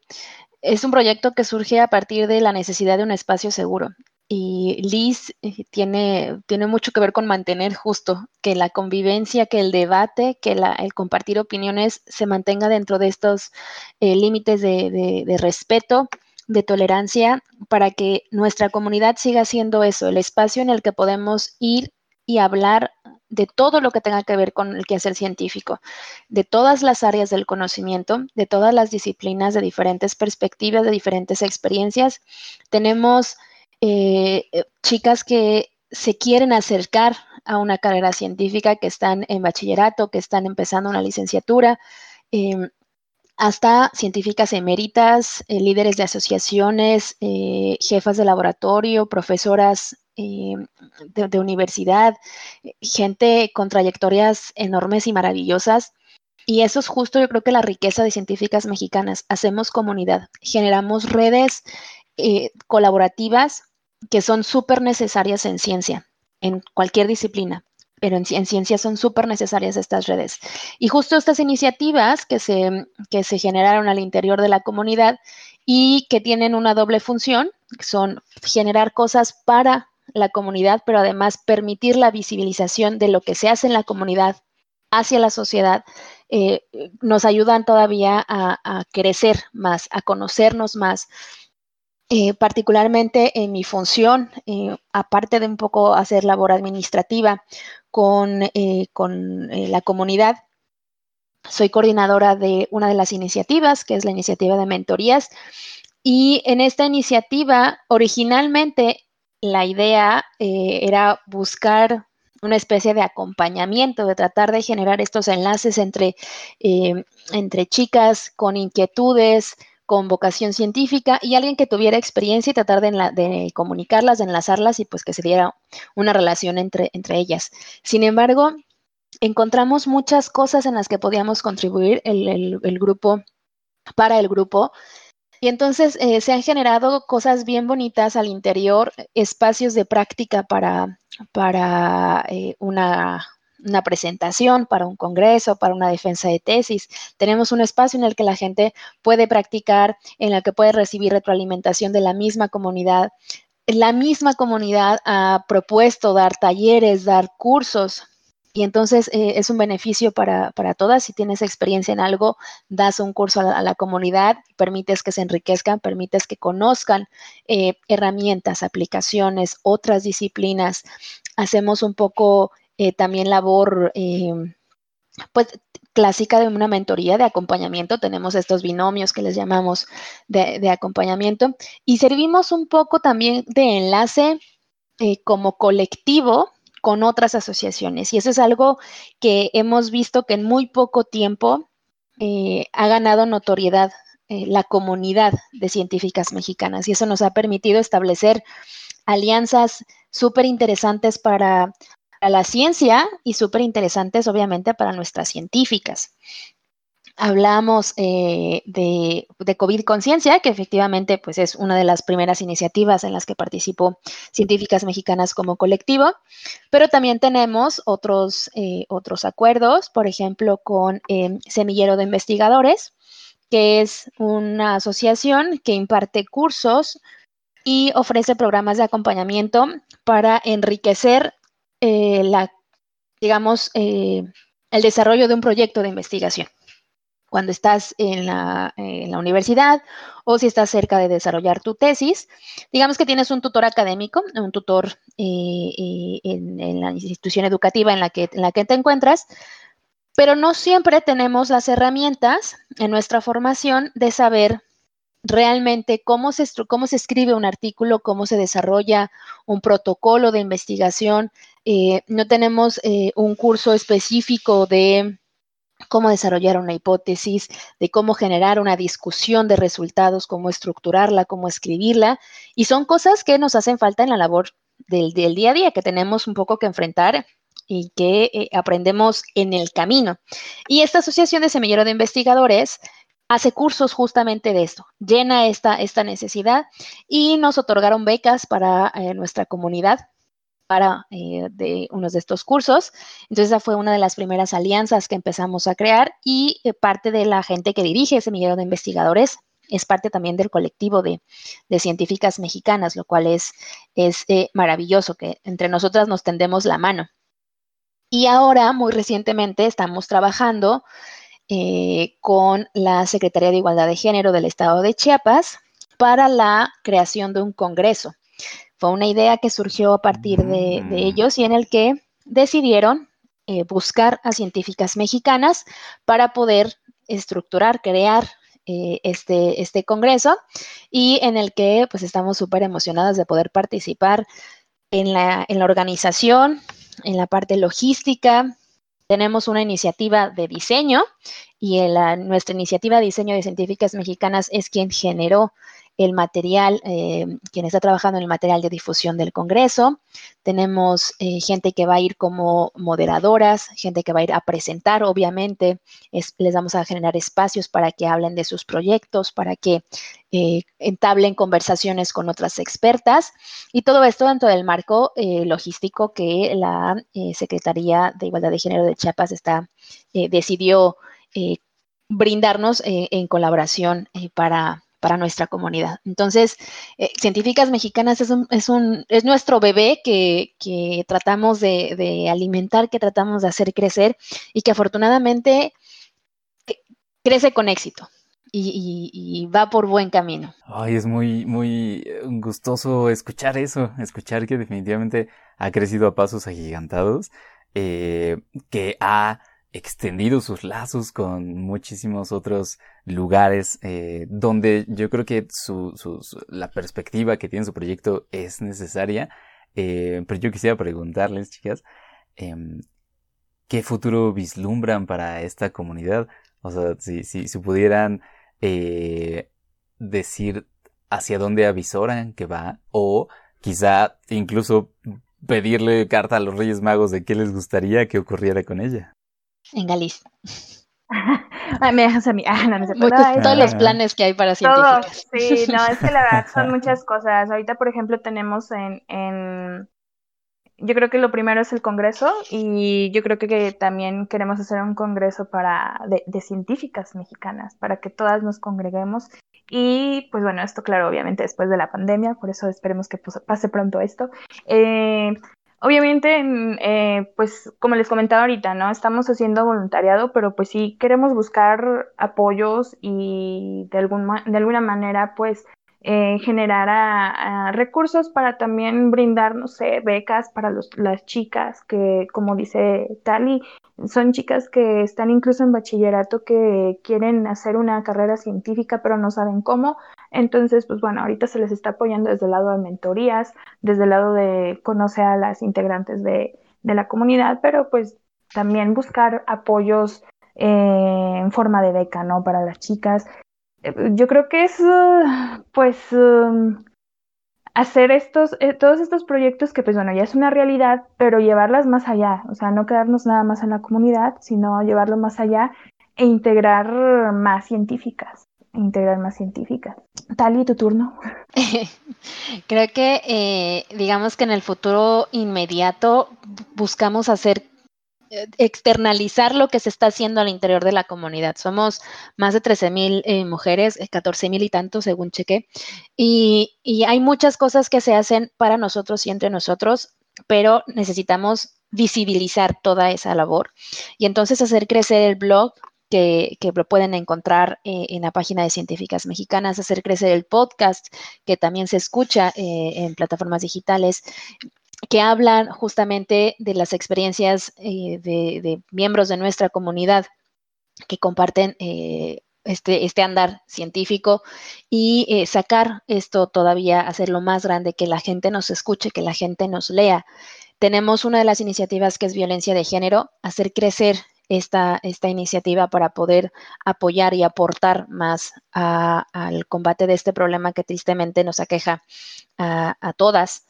es un proyecto que surge a partir de la necesidad de un espacio seguro. Y Liz eh, tiene, tiene mucho que ver con mantener justo que la convivencia, que el debate, que el compartir opiniones se mantenga dentro de estos eh, límites de, de respeto, de tolerancia, para que nuestra comunidad siga siendo eso, el espacio en el que podemos ir y hablar de todo lo que tenga que ver con el quehacer científico, de todas las áreas del conocimiento, de todas las disciplinas, de diferentes perspectivas, de diferentes experiencias. Tenemos eh, eh, chicas que se quieren acercar a una carrera científica, que están en bachillerato, que están empezando una licenciatura, em, hasta científicas eméritas, eh, líderes de asociaciones, jefas de laboratorio, profesoras de, universidad, gente con trayectorias enormes y maravillosas. Y eso es justo, yo creo que la riqueza de científicas mexicanas. Hacemos comunidad, generamos redes colaborativas que son súper necesarias en ciencia, en cualquier disciplina, pero en, ciencia son súper necesarias estas redes. Y justo estas iniciativas que se, que se generaron al interior de la comunidad y que tienen una doble función, son generar cosas para la comunidad, pero además permitir la visibilización de lo que se hace en la comunidad hacia la sociedad, eh, nos ayudan todavía a crecer más, a conocernos más, eh, particularmente en mi función, eh, aparte de un poco hacer labor administrativa con, eh, con la comunidad, soy coordinadora de una de las iniciativas, que es la iniciativa de mentorías. Y en esta iniciativa, originalmente, la idea era buscar una especie de acompañamiento, de tratar de generar estos enlaces entre, entre chicas con inquietudes, con vocación científica y alguien que tuviera experiencia y tratar de, comunicarlas, de enlazarlas y pues que se diera una relación entre, entre ellas. Sin embargo, encontramos muchas cosas en las que podíamos contribuir el, grupo para el grupo. Y entonces eh, se han generado cosas bien bonitas al interior, espacios de práctica para, para eh, una, una presentación, para un congreso, para una defensa de tesis. Tenemos un espacio en el que la gente puede practicar, en el que puede recibir retroalimentación de la misma comunidad. La misma comunidad ha propuesto dar talleres, dar cursos. Y entonces eh, es un beneficio para, todas. Si tienes experiencia en algo, das un curso a la, comunidad, permites que se enriquezcan, permites que conozcan eh, herramientas, aplicaciones, otras disciplinas. Hacemos un poco eh, también labor, eh, pues clásica de una mentoría de acompañamiento. Tenemos estos binomios que les llamamos de, acompañamiento y servimos un poco también de enlace eh, como colectivo con otras asociaciones. Y eso es algo que hemos visto que en muy poco tiempo ha ganado notoriedad la comunidad de científicas mexicanas y eso nos ha permitido establecer alianzas súper interesantes para la ciencia y súper interesantes, obviamente, para nuestras científicas. Hablamos eh, de, COVID Conciencia, que efectivamente pues, es una de las primeras iniciativas en las que participó Científicas Mexicanas como colectivo, pero también tenemos otros, eh, otros acuerdos, por ejemplo, con eh, Semillero de Investigadores, que es una asociación que imparte cursos y ofrece programas de acompañamiento para enriquecer eh, la, digamos, eh, el desarrollo de un proyecto de investigación. Cuando estás en la, universidad o si estás cerca de desarrollar tu tesis, digamos que tienes un tutor académico, un tutor eh, en, la institución educativa en la, que, en la que te encuentras, pero no siempre tenemos las herramientas en nuestra formación de saber realmente cómo se, cómo se escribe un artículo, cómo se desarrolla un protocolo de investigación. Eh, no tenemos eh, un curso específico de cómo desarrollar una hipótesis, de cómo generar una discusión de resultados, cómo estructurarla, cómo escribirla. Y son cosas que nos hacen falta en la labor del, día a día, que tenemos un poco que enfrentar y que eh, aprendemos en el camino. Y esta Asociación de Semillero de Investigadores hace cursos justamente de esto, llena esta, necesidad y nos otorgaron becas para nuestra comunidad para eh, de unos de estos cursos. Entonces esa fue una de las primeras alianzas que empezamos a crear y eh, parte de la gente que dirige ese millero de investigadores es parte también del colectivo de, científicas mexicanas, lo cual es, eh, maravilloso, que entre nosotras nos tendemos la mano. Y ahora, muy recientemente, estamos trabajando con la Secretaría de Igualdad de Género del Estado de Chiapas para la creación de un congreso fue una idea que surgió a partir de, mm. ellos y en el que decidieron eh, buscar a científicas mexicanas para poder estructurar, crear eh, este, este congreso y en el que pues estamos súper emocionadas de poder participar en la, en la organización, en la parte logística. Tenemos una iniciativa de diseño y nuestra iniciativa de diseño de científicas mexicanas es quien generó el material, eh, quien está trabajando en el material de difusión del Congreso. Tenemos eh, gente que va a ir como moderadoras, gente que va a ir a presentar, obviamente. les vamos a generar espacios para que hablen de sus proyectos, para que eh, entablen conversaciones con otras expertas. Y todo esto dentro del marco logístico que la Secretaría de Igualdad de Género de Chiapas está, decidió brindarnos en colaboración para para nuestra comunidad. Entonces, eh, Científicas Mexicanas es, un, es, un, es nuestro bebé que, que tratamos de, alimentar, que tratamos de hacer crecer y que afortunadamente eh, crece con éxito. Y, y, va por buen camino. Ay, es muy, muy eh, gustoso escuchar eso, escuchar que definitivamente ha crecido a pasos agigantados, que ha extendido sus lazos con muchísimos otros lugares eh, donde yo creo que su, la perspectiva que tiene su proyecto es necesaria. Eh, pero yo quisiera preguntarles, chicas, em, ¿qué futuro vislumbran para esta comunidad? O sea, si, si, si pudieran eh, decir hacia dónde avisoran que va o quizá incluso pedirle carta a los Reyes Magos de qué les gustaría que ocurriera con ella en Galicia. me dejas a mí. Ah, no, todos los planes que hay para científicas. sí, no, es que la verdad son muchas cosas. Ahorita, por ejemplo, tenemos en, en yo creo que lo primero es el congreso y yo creo que, también queremos hacer un congreso para de, de, científicas mexicanas para que todas nos congreguemos y pues bueno esto claro obviamente después de la pandemia por eso esperemos que pues, pase pronto esto eh, Obviamente, eh, pues como les comentaba ahorita, ¿no? Estamos haciendo voluntariado, pero pues sí queremos buscar apoyos y de, algún, de alguna manera, pues eh, generar recursos para también brindar, no sé, becas para los, las chicas que, como dice Tali, son chicas que están incluso en bachillerato que quieren hacer una carrera científica pero no saben cómo. Entonces, pues bueno, ahorita se les está apoyando desde el lado de mentorías, desde el lado de conocer a las integrantes de, la comunidad, pero pues también buscar apoyos eh, en forma de beca, ¿no? Para las chicas. Eh, yo creo que es, uh, pues, um, hacer estos, eh, todos estos proyectos que, pues bueno, ya es una realidad, pero llevarlas más allá, o sea, no quedarnos nada más en la comunidad, sino llevarlo más allá e integrar más científicas, integrar más científicas. Tali, tu turno. Creo que, eh, digamos que en el futuro inmediato buscamos hacer eh, externalizar lo que se está haciendo al interior de la comunidad. Somos más de 13 mil eh, mujeres, 14 eh, mil y tanto según cheque, y, hay muchas cosas que se hacen para nosotros y entre nosotros, pero necesitamos visibilizar toda esa labor y entonces hacer crecer el blog que, que, lo pueden encontrar en la página de Científicas Mexicanas, hacer crecer el podcast que también se escucha en plataformas digitales, que hablan justamente de las experiencias eh, de, miembros de nuestra comunidad que comparten eh, este, este, andar científico y eh, sacar esto todavía, hacerlo más grande, que la gente nos escuche, que la gente nos lea. Tenemos una de las iniciativas que es violencia de género, hacer crecer esta, esta iniciativa para poder apoyar y aportar más al combate de este problema que tristemente nos aqueja a, todas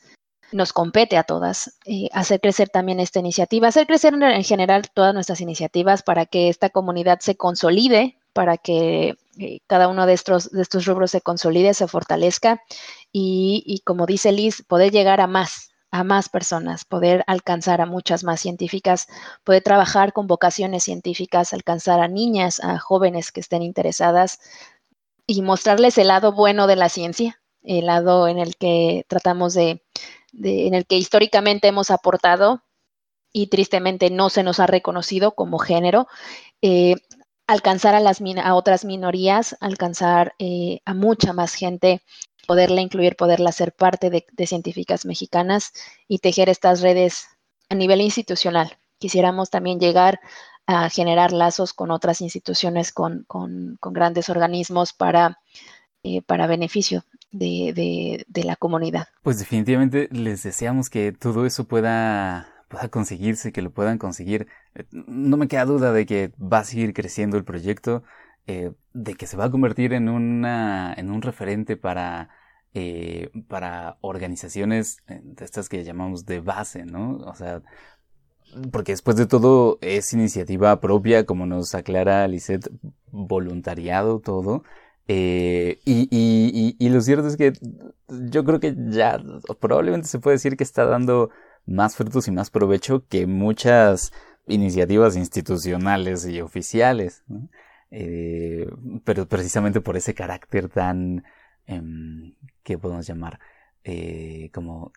nos compete a todas eh, hacer crecer también esta iniciativa, hacer crecer en general todas nuestras iniciativas para que esta comunidad se consolide, para que eh, cada uno de estos, de estos rubros se consolide, se fortalezca y, y, como dice Liz, poder llegar a más, a más personas, poder alcanzar a muchas más científicas, poder trabajar con vocaciones científicas, alcanzar a niñas, a jóvenes que estén interesadas y mostrarles el lado bueno de la ciencia, el lado en el que tratamos de, en el que históricamente hemos aportado y tristemente no se nos ha reconocido como género, eh, alcanzar a, las, a otras minorías, alcanzar eh, a mucha más gente poderla incluir, poderla ser parte de, científicas mexicanas y tejer estas redes a nivel institucional. Quisiéramos también llegar a generar lazos con otras instituciones, con, grandes organismos para, eh, para beneficio de, la comunidad. Pues definitivamente les deseamos que todo eso pueda, pueda conseguirse, que lo puedan conseguir. Eh, no me queda duda de que va a seguir creciendo el proyecto. Eh, de que se va a convertir en, una, en un referente para, eh, para organizaciones eh, de estas que llamamos de base, ¿no? O sea, porque después de todo es iniciativa propia, como nos aclara Lisette, voluntariado todo. Y, y, y, lo cierto es que yo creo que ya probablemente se puede decir que está dando más frutos y más provecho que muchas iniciativas institucionales y oficiales. Eh, pero precisamente por ese carácter tan, eh, ¿qué podemos llamar? Eh, como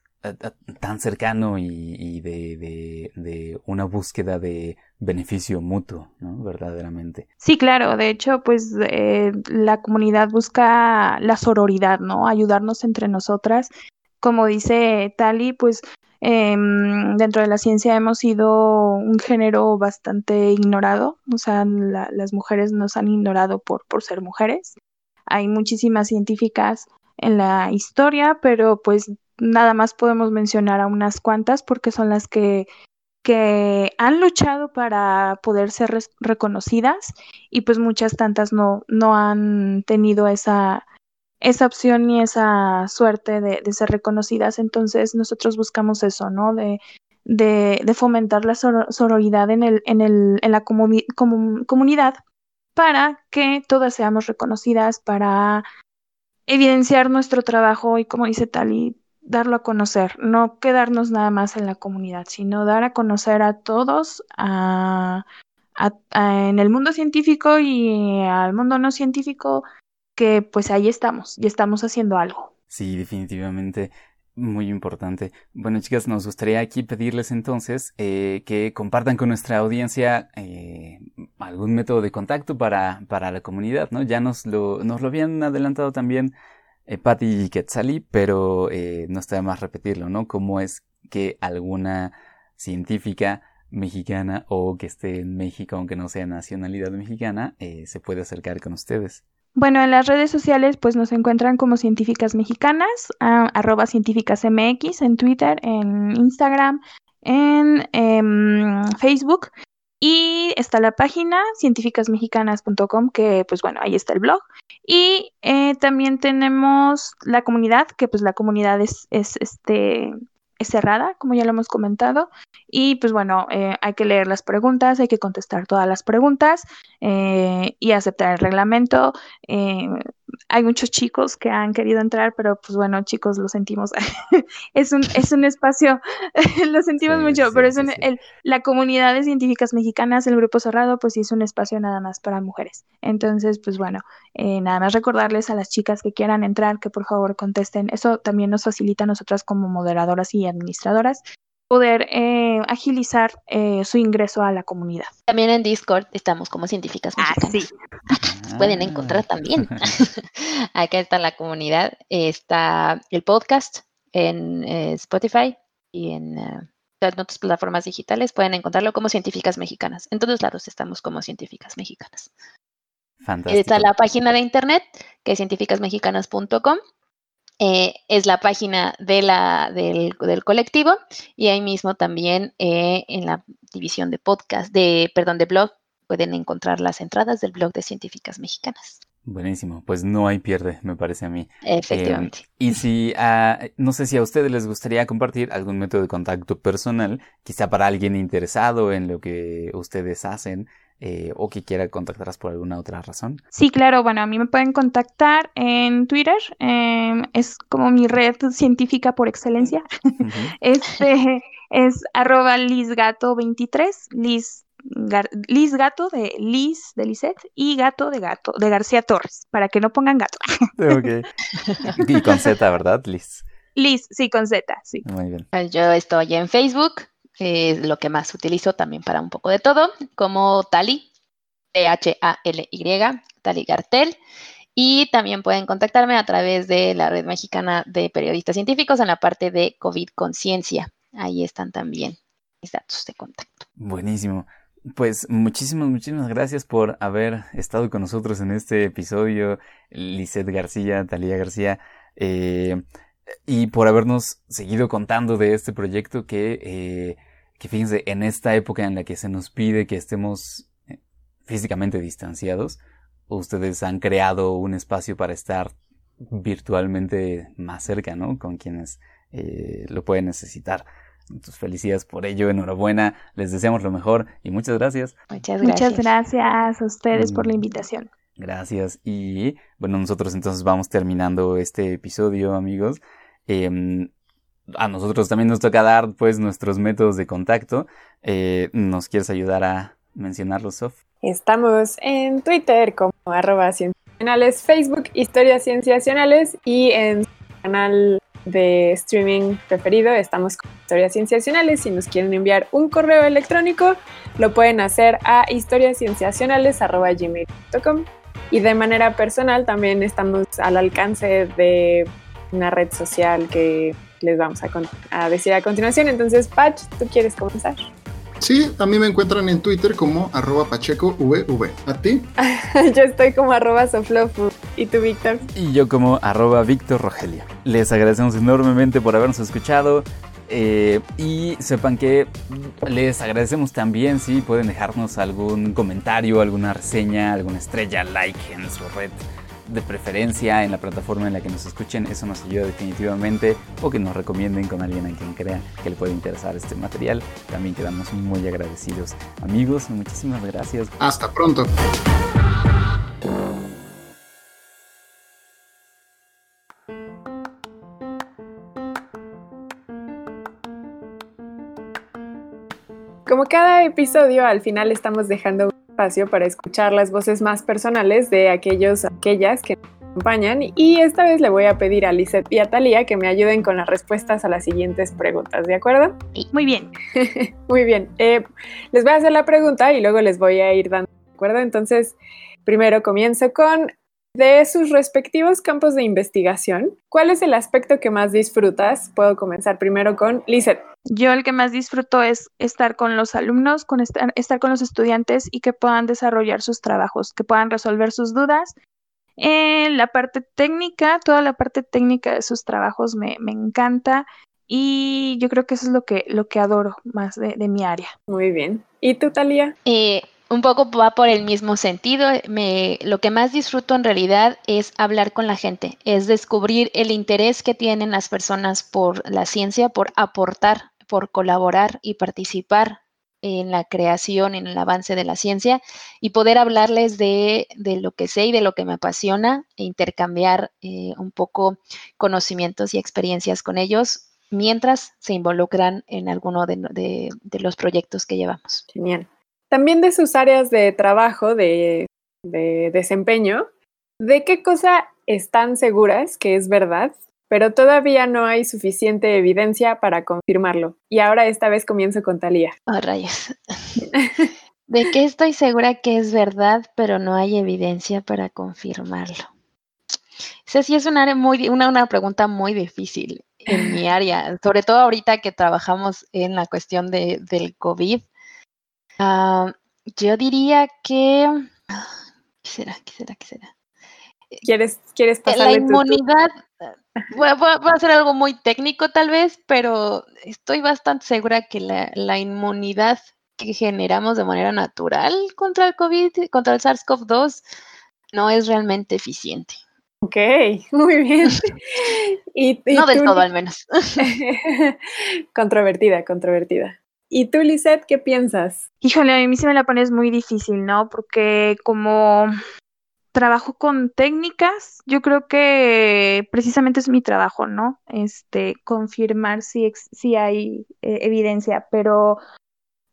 tan cercano y, de, de, una búsqueda de beneficio mutuo, ¿no? Verdaderamente. Sí, claro. De hecho, pues eh, la comunidad busca la sororidad, ¿no? Ayudarnos entre nosotras. Como dice Tali, pues Em, dentro de la ciencia hemos sido un género bastante ignorado, o sea, las mujeres nos han ignorado por, por ser mujeres. Hay muchísimas científicas en la historia, pero pues nada más podemos mencionar a unas cuantas porque son las que, que han luchado para poder ser reconocidas y pues muchas tantas no, no han tenido esa, esa opción y esa suerte de, ser reconocidas. Entonces nosotros buscamos eso, ¿no? De, de, fomentar la sororidad en, el, en, el, en la comunidad para que todas seamos reconocidas, para evidenciar nuestro trabajo y, como dice Tali, darlo a conocer, no quedarnos nada más en la comunidad, sino dar a conocer a todos, a, en el mundo científico y al mundo no científico, que pues ahí estamos y estamos haciendo algo. Sí, definitivamente. Muy importante. Bueno, chicas, nos gustaría aquí pedirles entonces eh, que compartan con nuestra audiencia eh, algún método de contacto para, para la comunidad, ¿no? Ya nos lo, nos lo habían adelantado también eh, Patti y Quetzali, pero eh, no está de más repetirlo, ¿no? Cómo es que alguna científica mexicana o que esté en México, aunque no sea nacionalidad mexicana, se puede acercar con ustedes. Bueno, en las redes sociales pues nos encuentran como científicas mexicanas, arroba científicas en Twitter, en Instagram, en em, Facebook y está la página científicasmexicanas.com que pues bueno, ahí está el blog. Y eh, también tenemos la comunidad, que pues la comunidad es, es este es cerrada, como ya lo hemos comentado, y pues bueno, eh, hay que leer las preguntas, hay que contestar todas las preguntas eh, y aceptar el reglamento. Hay muchos chicos que han querido entrar, pero pues bueno, chicos, lo sentimos. es, un, es un espacio, lo sentimos mucho, pero es el, la comunidad de científicas mexicanas, el grupo cerrado, pues sí es un espacio nada más para mujeres. Entonces, pues bueno, eh, nada más recordarles a las chicas que quieran entrar que por favor contesten. Eso también nos facilita a nosotras como moderadoras y administradoras poder eh, agilizar eh, su ingreso a la comunidad. También en Discord estamos como científicas ah, mexicanas. sí. pueden encontrar también. Acá está la comunidad, está el podcast en eh, Spotify y en otras plataformas digitales. Pueden encontrarlo como científicas mexicanas. En todos lados estamos como científicas mexicanas. Fantástico. Está la página de internet que es científicasmexicanas.com eh, es la página de la, del, colectivo y ahí mismo también eh, en la, división de podcast, de, perdón, de blog, pueden encontrar las entradas del blog de científicas mexicanas. Buenísimo, pues no hay pierde, me parece a mí. Efectivamente. Eh, y si, ah, no sé si a ustedes les gustaría compartir algún método de contacto personal, quizá para alguien interesado en lo que ustedes hacen eh, o que quiera contactarlas por alguna otra razón. Sí, claro, bueno, a mí me pueden contactar en Twitter, em, es como mi red científica por excelencia. este es arroba lisgato23, lis Liz Gato de Liz de Lisette y Gato de Gato de García Torres, para que no pongan gato. Ok. Y con Z, ¿verdad, Liz? Liz, sí, con Z, sí. Muy bien. Pues Yo estoy en Facebook, es lo que más utilizo también para un poco de todo, como Tali, T-H-A-L-Y, Tali Gartel. Y también pueden contactarme a través de la red mexicana de periodistas científicos en la parte de COVID conciencia. Ahí están también mis datos de contacto. Buenísimo. Pues muchísimas, muchísimas gracias por haber estado con nosotros en este episodio, Lizeth García, Talía García, eh, y por habernos seguido contando de este proyecto que, eh, que fíjense, en esta época en la que se nos pide que estemos eh, físicamente distanciados, ustedes han creado un espacio para estar virtualmente más cerca, ¿no? Con quienes lo pueden necesitar. Entonces, felicidades por ello, enhorabuena, les deseamos lo mejor y muchas gracias. Muchas gracias. Muchas gracias a ustedes por la Mm. invitación. Gracias. Y bueno, nosotros entonces vamos terminando este episodio, amigos. Em, a nosotros también nos toca dar pues nuestros métodos de contacto. Eh, ¿Nos quieres ayudar a mencionarlos, Sof? Estamos en Twitter como arroba cienciacionales, Facebook Historias Cienciacionales y en su canal de streaming preferido estamos con Historias Cienciacionales. Si nos quieren enviar un correo electrónico, lo pueden hacer a historiascienciacionales.gmail.com y de manera personal también estamos al alcance de una red social que les vamos a, decir a continuación. Entonces, Patch, ¿tú quieres comenzar? Sí, a mí me encuentran en Twitter como arroba pachecovv. ¿A ti? Yo estoy como arroba soflofu. ¿Y tú, Víctor? Y yo como arroba Víctor Rogelio. Les agradecemos enormemente por habernos escuchado. eh, y sepan que les agradecemos también si pueden dejarnos algún comentario, alguna reseña, alguna estrella, like en su red de preferencia en la plataforma en la que nos escuchen. Eso nos ayuda definitivamente. O que nos recomienden con alguien a quien crean que le puede interesar este material. También quedamos muy agradecidos. Amigos, muchísimas gracias. Hasta pronto. Como cada episodio, al final estamos dejando espacio para escuchar las voces más personales de aquellos aquellas que nos acompañan. Y esta vez le voy a pedir a Lizeth y a Talía que me ayuden con las respuestas a las siguientes preguntas, ¿de acuerdo? Muy bien. Muy bien. Eh, les voy a hacer la pregunta y luego les voy a ir dando, ¿de acuerdo? Entonces, primero comienzo con de sus respectivos campos de investigación, ¿cuál es el aspecto que más disfrutas? Puedo comenzar primero con Lizeth. Yo el que más disfruto es estar con los alumnos, con estar, estar con los estudiantes y que puedan desarrollar sus trabajos, que puedan resolver sus dudas. En la parte técnica, toda la parte técnica de sus trabajos me, me encanta y yo creo que eso es lo que, lo que adoro más de, de mi área. Muy bien. ¿Y tú, Talía? Eh, un poco va por el mismo sentido. Me, lo que más disfruto en realidad es hablar con la gente, es descubrir el interés que tienen las personas por la ciencia, por aportar, por colaborar y participar en la creación, en el avance de la ciencia y poder hablarles de, de lo que sé y de lo que me apasiona e intercambiar eh, un poco conocimientos y experiencias con ellos mientras se involucran en alguno de, de, de los proyectos que llevamos. Genial. También de sus áreas de trabajo, de, de, desempeño, ¿de qué cosa están seguras que es verdad, pero todavía no hay suficiente evidencia para confirmarlo? Y ahora esta vez comienzo con Talía. Oh, rayos. ¿De qué estoy segura que es verdad, pero no hay evidencia para confirmarlo? Esa sí es una, área muy, una, una pregunta muy difícil en mi área, sobre todo ahorita que trabajamos en la cuestión de, del COVID. Uh, yo diría que. ¿Qué será? ¿Qué será? ¿Qué será? ¿Quieres, quieres La inmunidad. Voy, voy, a hacer algo muy técnico, tal vez, pero estoy bastante segura que la, la inmunidad que generamos de manera natural contra el COVID, contra el SARS-CoV-2, no es realmente eficiente. Ok, muy bien. y, no del todo, al menos. controvertida, controvertida. ¿Y tú, Lisette, qué piensas? Híjole, a mí sí me la pones muy difícil, ¿no? Porque como trabajo con técnicas, yo creo que precisamente es mi trabajo, ¿no? Este, confirmar si, si hay eh, evidencia, pero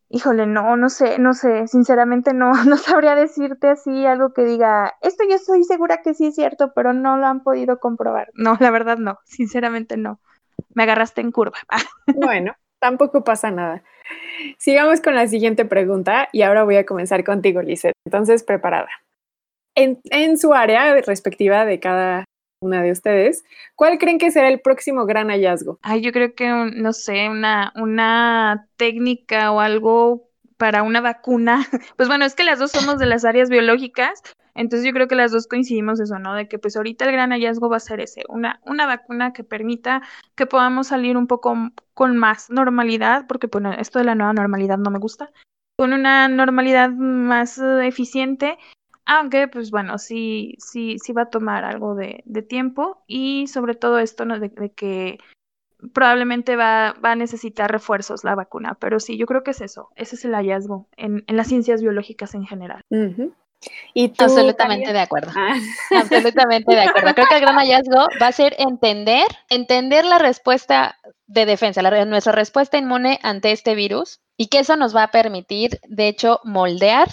híjole, no, no sé, no sé, sinceramente no, no sabría decirte así algo que diga, esto yo estoy segura que sí es cierto, pero no lo han podido comprobar. No, la verdad no, sinceramente no. Me agarraste en curva. bueno, tampoco pasa nada. Sigamos con la siguiente pregunta y ahora voy a comenzar contigo, Lizeth. Entonces, preparada en, su área respectiva de cada una de ustedes, ¿cuál creen que será el próximo gran hallazgo? Ay, yo creo que, no sé, una, una técnica o algo para una vacuna. Pues bueno, es que las dos somos de las áreas biológicas, entonces yo creo que las dos coincidimos eso, ¿no? De que pues ahorita el gran hallazgo va a ser ese, una, una vacuna que permita que podamos salir un poco con más normalidad, porque bueno, esto de la nueva normalidad no me gusta, con una normalidad más eh, eficiente aunque, pues bueno, sí, sí, sí va a tomar algo de, tiempo y sobre todo esto ¿no? de, que probablemente va, va, a necesitar refuerzos la vacuna, pero sí, yo creo que es eso, ese es el hallazgo en, en las ciencias biológicas en general. ¿Y Absolutamente de acuerdo. Ah. Absolutamente de acuerdo. Creo que el gran hallazgo va a ser entender, entender la respuesta de defensa, la, nuestra respuesta inmune ante este virus y que eso nos va a permitir, de hecho, moldear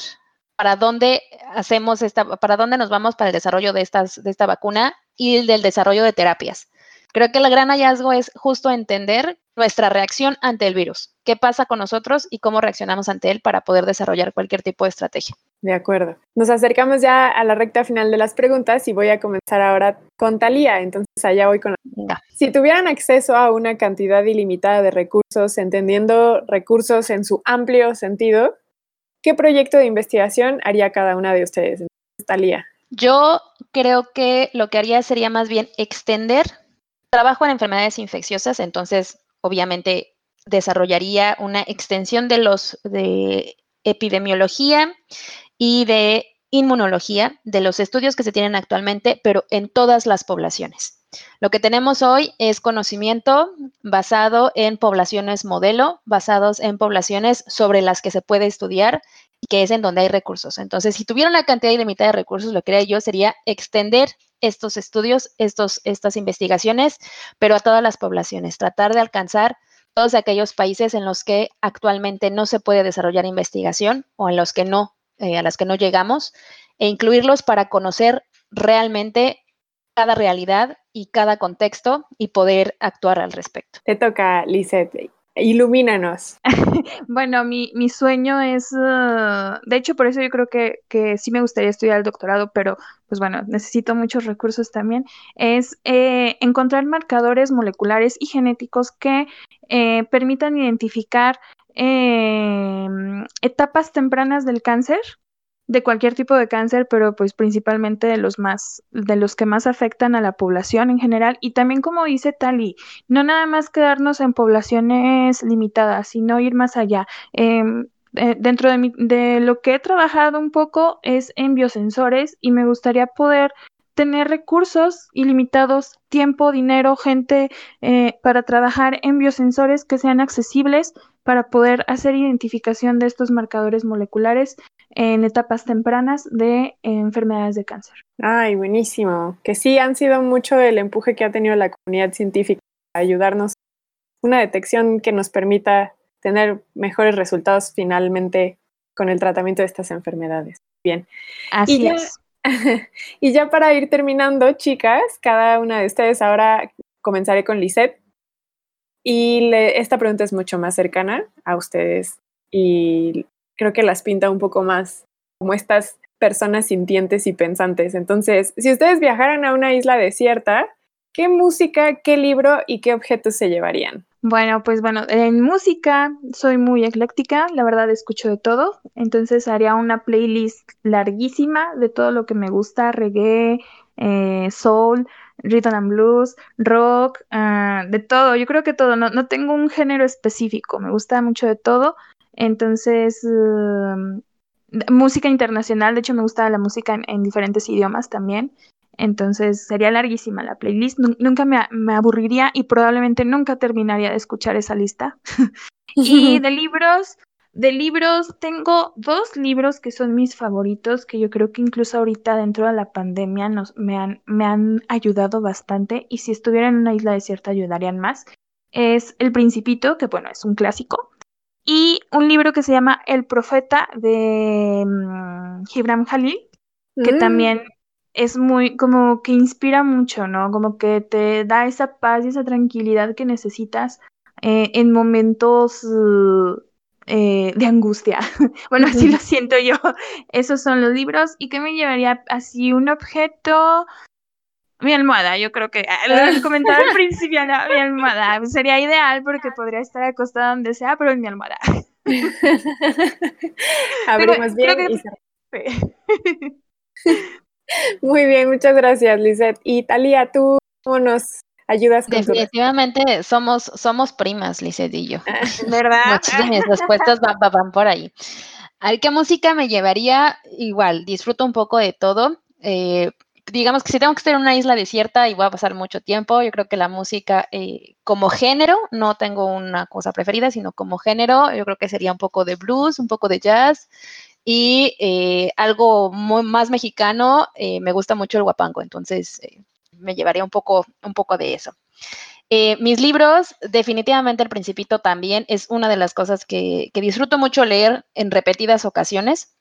para dónde hacemos esta, para dónde nos vamos para el desarrollo de, estas, de esta vacuna y el del desarrollo de terapias. Creo que el gran hallazgo es justo entender nuestra reacción ante el virus, qué pasa con nosotros y cómo reaccionamos ante él para poder desarrollar cualquier tipo de estrategia. De acuerdo. Nos acercamos ya a la recta final de las preguntas y voy a comenzar ahora con Talía. Entonces allá voy con la... Si tuvieran acceso a una cantidad ilimitada de recursos, entendiendo recursos en su amplio sentido, ¿Qué proyecto de investigación haría cada una de ustedes? Talía. Yo creo que lo que haría sería más bien extender trabajo en enfermedades infecciosas, entonces obviamente desarrollaría una extensión de los de epidemiología y de inmunología de los estudios que se tienen actualmente, pero en todas las poblaciones. Lo que tenemos hoy es conocimiento basado en poblaciones modelo, basados en poblaciones sobre las que se puede estudiar y que es en donde hay recursos. Entonces, si tuviera una cantidad ilimitada de recursos, lo que haría yo sería extender estos estudios, estos, estas investigaciones, pero a todas las poblaciones, tratar de alcanzar todos aquellos países en los que actualmente no se puede desarrollar investigación o en los que no, eh, a las que no llegamos, e incluirlos para conocer realmente cada realidad y cada contexto y poder actuar al respecto. Te toca, Lisette. Ilumínanos. bueno, mi, mi, sueño es, uh, de hecho, por eso yo creo que, que, sí me gustaría estudiar el doctorado, pero pues bueno, necesito muchos recursos también, es eh, encontrar marcadores moleculares y genéticos que eh, permitan identificar em, etapas tempranas del cáncer de cualquier tipo de cáncer, pero pues principalmente de los más, de los que más afectan a la población en general. Y también como dice Tali, no nada más quedarnos en poblaciones limitadas, sino ir más allá. Em, eh, dentro de, de lo que he trabajado un poco es en biosensores y me gustaría poder tener recursos ilimitados, tiempo, dinero, gente eh, para trabajar en biosensores que sean accesibles para poder hacer identificación de estos marcadores moleculares en etapas tempranas de enfermedades de cáncer. Ay, buenísimo. Que sí han sido mucho el empuje que ha tenido la comunidad científica a ayudarnos una detección que nos permita tener mejores resultados finalmente con el tratamiento de estas enfermedades. Bien. Así es. y ya para ir terminando, chicas, cada una de ustedes ahora comenzaré con Lisette. Y esta pregunta es mucho más cercana a ustedes y creo que las pinta un poco más como estas personas sintientes y pensantes. Entonces, si ustedes viajaran a una isla desierta, ¿qué música, qué libro y qué objetos se llevarían? Bueno, pues bueno, en música soy muy ecléctica, la verdad escucho de todo, entonces haría una playlist larguísima de todo lo que me gusta, reggae, eh, soul, rhythm and blues, rock, ah, de todo, yo creo que todo, no, no tengo un género específico, me gusta mucho de todo, Entonces, um, música internacional, de hecho me gusta la música en, diferentes idiomas también. Entonces sería larguísima la playlist, nunca me, me, aburriría y probablemente nunca terminaría de escuchar esa lista. y de libros, de libros, tengo dos libros que son mis favoritos, que yo creo que incluso ahorita dentro de la pandemia nos, me, han, me han ayudado bastante y si estuviera en una isla desierta ayudarían más. Es El Principito, que bueno, es un clásico, y un libro que se llama El Profeta de um, Gibran Khalil, que mm. también es muy, como que inspira mucho, ¿no? Como que te da esa paz y esa tranquilidad que necesitas eh, en momentos eh, de angustia. bueno, así lo siento yo. Esos son los libros. ¿Y qué me llevaría así un objeto? Mi almohada, yo creo que ah, lo comentaba al principio, mi almohada. Sería ideal porque podría estar acostada donde sea, pero en mi almohada. Abrimos bien Muy bien, muchas gracias, Lizeth. Y Talía, tú nos ayudas con Definitivamente somos, somos primas, Lizeth y yo. Ah, ¿Verdad? Muchas de mis respuestas van, por ahí. A ver, ¿qué música me llevaría? Igual, disfruto un poco de todo. Eh, digamos que si tengo que estar en una isla desierta y voy a pasar mucho tiempo, yo creo que la música eh, como género, no tengo una cosa preferida, sino como género, yo creo que sería un poco de blues, un poco de jazz y eh, algo muy, más mexicano, me gusta mucho el guapango, entonces me llevaría un poco, un poco de eso. Eh, mis libros, definitivamente El Principito también es una de las cosas que, disfruto mucho leer en repetidas ocasiones.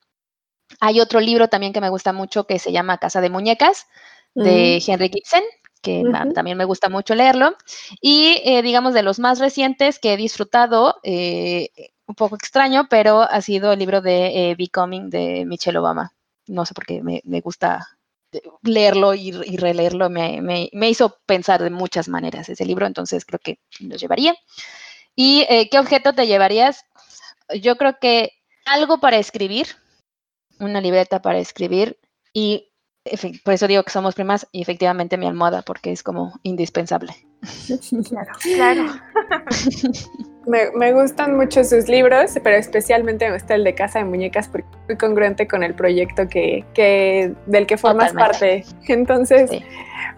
Hay otro libro también que me gusta mucho que se llama Casa de Muñecas, de. Henry Gibson, que también me gusta mucho leerlo. Y eh, digamos de los más recientes que he disfrutado, eh, un poco extraño, pero ha sido el libro de Becoming de Michelle Obama. No sé por qué me, me gusta leerlo y, releerlo me, hizo pensar de muchas maneras ese libro, entonces creo que lo llevaría. ¿Y eh, qué objeto te llevarías? Yo creo que algo para escribir, una libreta para escribir y por eso digo que somos primas y efectivamente mi almohada porque es como indispensable. Claro, claro. Me, gustan mucho sus libros, pero especialmente me gusta el de Casa de Muñecas porque es muy congruente con el proyecto que, que del que formas parte. Entonces,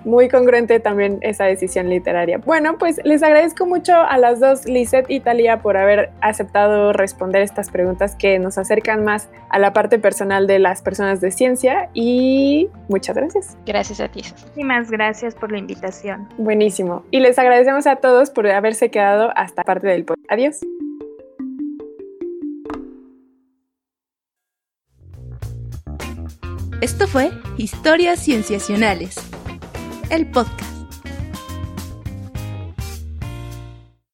muy congruente también esa decisión literaria. Bueno, pues les agradezco mucho a las dos, Lisette y Talia, por haber aceptado responder estas preguntas que nos acercan más a la parte personal de las personas de ciencia y muchas gracias. Gracias a ti. Muchísimas gracias por la invitación. Buenísimo. Y les agradecemos a todos por haberse quedado hasta parte del podcast. Adiós. Esto fue Historias Cienciacionales el podcast.